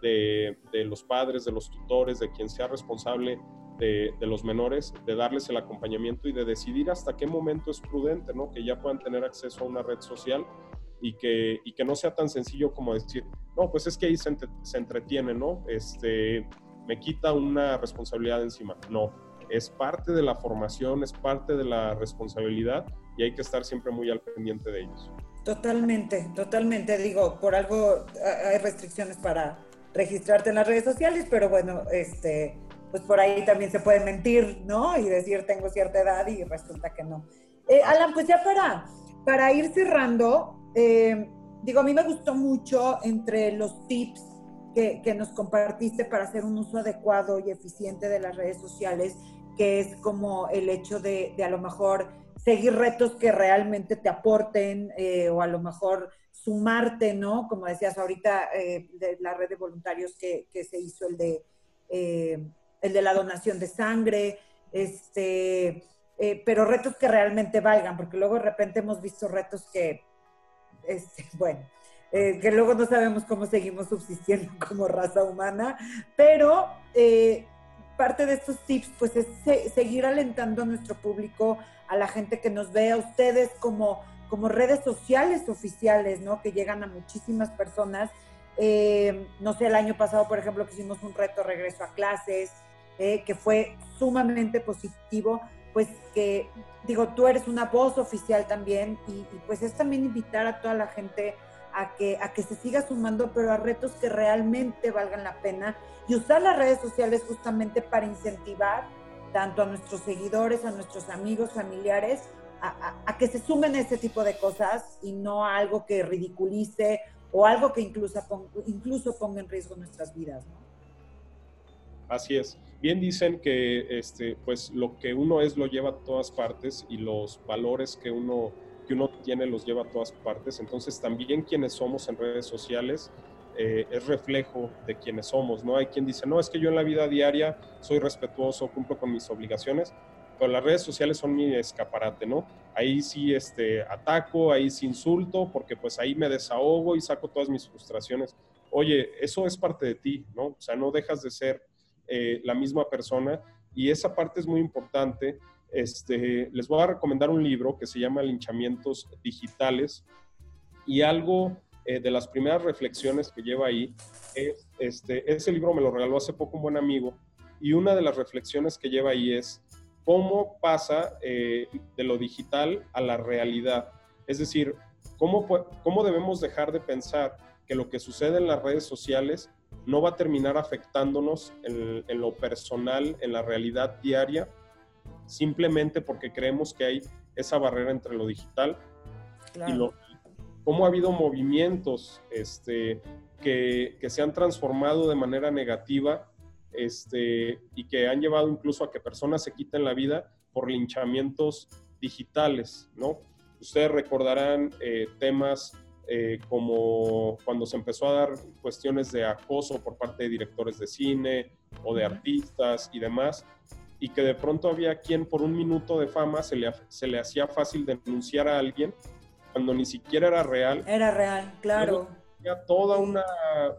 de, los padres, de los tutores, de quien sea responsable de, los menores, de darles el acompañamiento y de decidir hasta qué momento es prudente, ¿no? Que ya puedan tener acceso a una red social y que, y que no sea tan sencillo como decir, no, pues es que ahí se, se entretiene, ¿no? Este, me quita una responsabilidad encima. No, es parte de la formación, es parte de la responsabilidad y hay que estar siempre muy al pendiente de ellos. Totalmente, totalmente. Digo, por algo hay restricciones para, registrarte en las redes sociales, pero bueno, este, pues por ahí también se puede mentir, ¿no? Y decir tengo cierta edad y resulta que no. Eh, Alan, pues ya para, para ir cerrando, eh, digo, a mí me gustó mucho entre los tips que, que, nos compartiste para hacer un uso adecuado y eficiente de las redes sociales, que es como el hecho de, de a lo mejor seguir retos que realmente te aporten eh, o a lo mejor sumarte, ¿no? Como decías ahorita, eh, de la red de voluntarios que, se hizo, el de, eh, el de la donación de sangre, este, pero retos que realmente valgan, porque luego de repente hemos visto retos que, este, [LAUGHS] bueno, que luego no sabemos cómo seguimos subsistiendo [LAUGHS] como raza humana, pero parte de estos tips pues es seguir alentando a nuestro público, a la gente que nos ve, a ustedes como, como redes sociales oficiales, ¿no? Que llegan a muchísimas personas. Eh, no sé, el año pasado, por ejemplo, que hicimos un reto regreso a clases, eh, que fue sumamente positivo, pues que, digo, tú eres una voz oficial también y, y pues es también invitar a toda la gente a que, a que se siga sumando, pero a retos que realmente valgan la pena y usar las redes sociales justamente para incentivar tanto a nuestros seguidores, a nuestros amigos, familiares, a, que se sumen a este tipo de cosas y no a algo que ridiculice o algo que incluso, incluso ponga en riesgo nuestras vidas. Así es. Bien dicen que este, pues, lo que uno es lo lleva a todas partes y los valores que uno que uno tiene los lleva a todas partes. Entonces también quienes somos en redes sociales eh, es reflejo de quienes somos, ¿no? Hay quien dice, no, es que yo en la vida diaria soy respetuoso, cumplo con mis obligaciones, pero las redes sociales son mi escaparate, ¿no? Ahí sí este, ataco, ahí sí insulto, porque pues ahí me desahogo y saco todas mis frustraciones. Oye, eso es parte de ti, ¿no? O sea, no dejas de ser eh, la misma persona y esa parte es muy importante este, les voy a recomendar un libro que se llama Linchamientos Digitales y algo eh, de las primeras reflexiones que lleva ahí es, este, ese libro me lo regaló hace poco un buen amigo, y una de las reflexiones que lleva ahí es cómo pasa eh, de lo digital a la realidad. Es decir, cómo, cómo debemos dejar de pensar que lo que sucede en las redes sociales no va a terminar afectándonos en, en lo personal, en la realidad diaria, simplemente porque creemos que hay esa barrera entre lo digital y lo cómo ha habido movimientos este, que, que, se han transformado de manera negativa este, y que han llevado incluso a que personas se quiten la vida por linchamientos digitales, ¿no? Ustedes recordarán eh, temas eh, como cuando se empezó a dar cuestiones de acoso por parte de directores de cine o de artistas y demás, y que de pronto había quien por un minuto de fama se le, se le hacía fácil denunciar a alguien cuando ni siquiera era real. Era real, claro. Había toda una,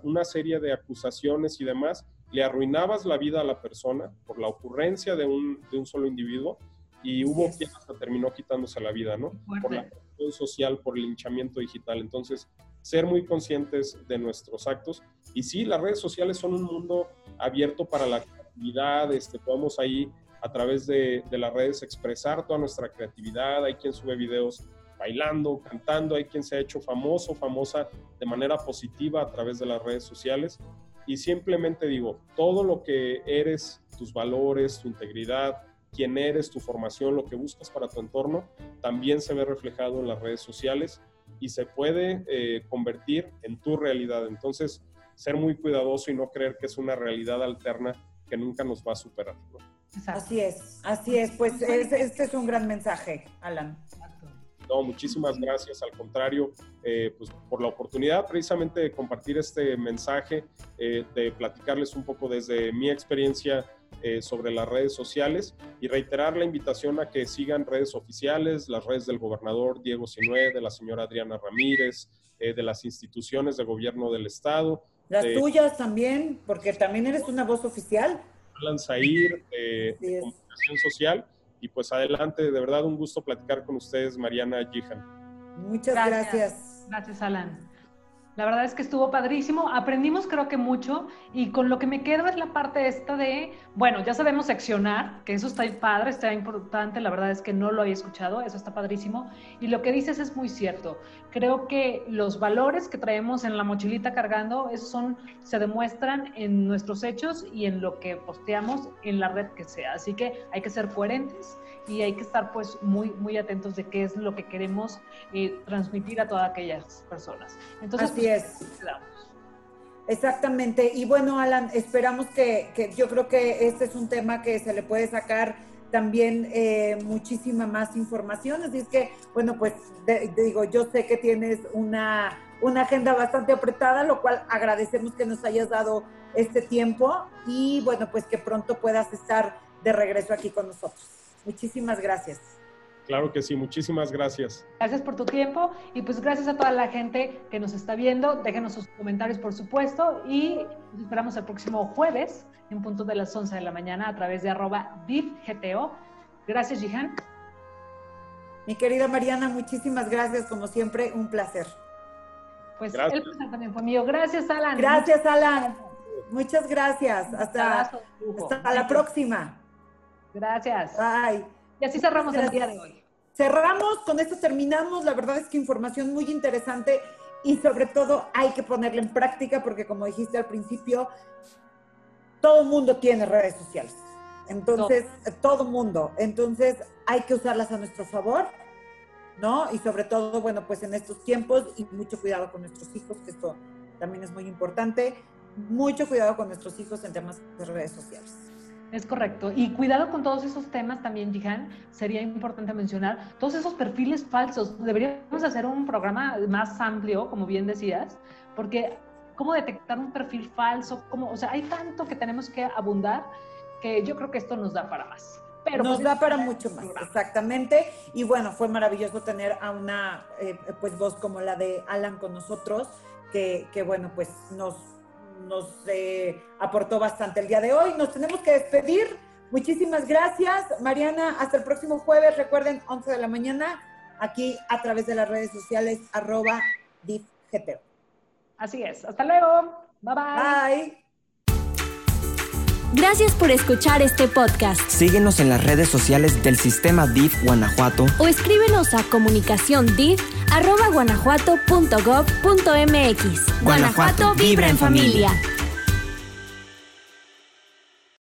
una serie de acusaciones y demás. Le arruinabas la vida a la persona por la ocurrencia de un, de un solo individuo y hubo quien hasta terminó quitándose la vida, ¿no? Por la presión social, por el linchamiento digital. Entonces, ser muy conscientes de nuestros actos. Y sí, las redes sociales son un mundo abierto para la creatividad, este, podemos ahí a través de, de las redes expresar toda nuestra creatividad, hay quien sube videos bailando, cantando, hay quien se ha hecho famoso, famosa de manera positiva a través de las redes sociales. Y simplemente digo, todo lo que eres, tus valores, tu integridad, quién eres, tu formación, lo que buscas para tu entorno, también se ve reflejado en las redes sociales y se puede eh, convertir en tu realidad. Entonces, ser muy cuidadoso y no creer que es una realidad alterna que nunca nos va a superar. Así es, así es. Pues este es un gran mensaje, Alan. No, muchísimas gracias. Al contrario, eh, pues por la oportunidad precisamente de compartir este mensaje, eh, de platicarles un poco desde mi experiencia eh, sobre las redes sociales y reiterar la invitación a que sigan redes oficiales, las redes del gobernador Diego Sinue, de la señora Adriana Ramírez, de las instituciones de gobierno del Estado. Las tuyas también, porque también eres una voz oficial. Alan Zahir, de Comunicación Social y pues adelante, de verdad un gusto platicar con ustedes, Mariana Gihan. Muchas gracias. Gracias, Alan. La verdad es que estuvo padrísimo, aprendimos creo que mucho. Y con lo que me quedo es la parte esta de, bueno, ya sabemos seccionar, que eso está padre, está importante, la verdad es que no lo había escuchado, eso está padrísimo. Y lo que dices es muy cierto. Creo que los valores que traemos en la mochilita cargando, esos son, se demuestran en nuestros hechos y en lo que posteamos en la red que sea, así que hay que ser coherentes y hay que estar pues muy, muy atentos de qué es lo que queremos eh, transmitir a todas aquellas personas. Entonces, Así es. Exactamente. Y bueno, Alan, esperamos que, que, yo creo que este es un tema que se le puede sacar también eh, muchísima más información. Así es que, bueno, pues digo, yo sé que tienes una, una agenda bastante apretada, lo cual agradecemos que nos hayas dado este tiempo y bueno, pues que pronto puedas estar de regreso aquí con nosotros. Muchísimas gracias. Claro que sí, muchísimas gracias. Gracias por tu tiempo y pues gracias a toda la gente que nos está viendo. Déjenos sus comentarios, por supuesto, y nos esperamos el próximo jueves en punto de las 11 de la mañana a través de arroba DivGTO. Gracias, Jihan. Mi querida Mariana, muchísimas gracias, como siempre, un placer. Pues el placer también fue mío. Gracias, Alan. Gracias, Alan. Muchas gracias. Hasta, hasta la próxima. Gracias. Bye. Y así cerramos el día de hoy. Cerramos, con esto terminamos. La verdad es que información muy interesante y sobre todo hay que ponerla en práctica porque como dijiste al principio, todo el mundo tiene redes sociales. Entonces, todo mundo. Entonces, hay que usarlas a nuestro favor, ¿no? Y sobre todo, bueno, pues en estos tiempos y mucho cuidado con nuestros hijos, que esto también es muy importante. Mucho cuidado con nuestros hijos en temas de redes sociales. Es correcto. Y cuidado con todos esos temas también, Jihan. Sería importante mencionar todos esos perfiles falsos. Deberíamos hacer un programa más amplio, como bien decías, porque cómo detectar un perfil falso, cómo, o sea, hay tanto que tenemos que abundar que yo creo que esto nos da para más. Pero nos pues, da para mucho más, exactamente. Y bueno, fue maravilloso tener a una eh, pues voz como la de Alan con nosotros, que, que bueno, pues nos nos eh, aportó bastante el día de hoy. Nos tenemos que despedir. Muchísimas gracias, Mariana. Hasta el próximo jueves. Recuerden, 11 de la mañana, aquí a través de las redes sociales, arroba DIFGTO. Así es. Hasta luego. Bye bye. Bye. Gracias por escuchar este podcast. Síguenos en las redes sociales del Sistema DIF Guanajuato o escríbenos a comunicaciondiv.guanajuato.gov.mx. Guanajuato vibra en familia.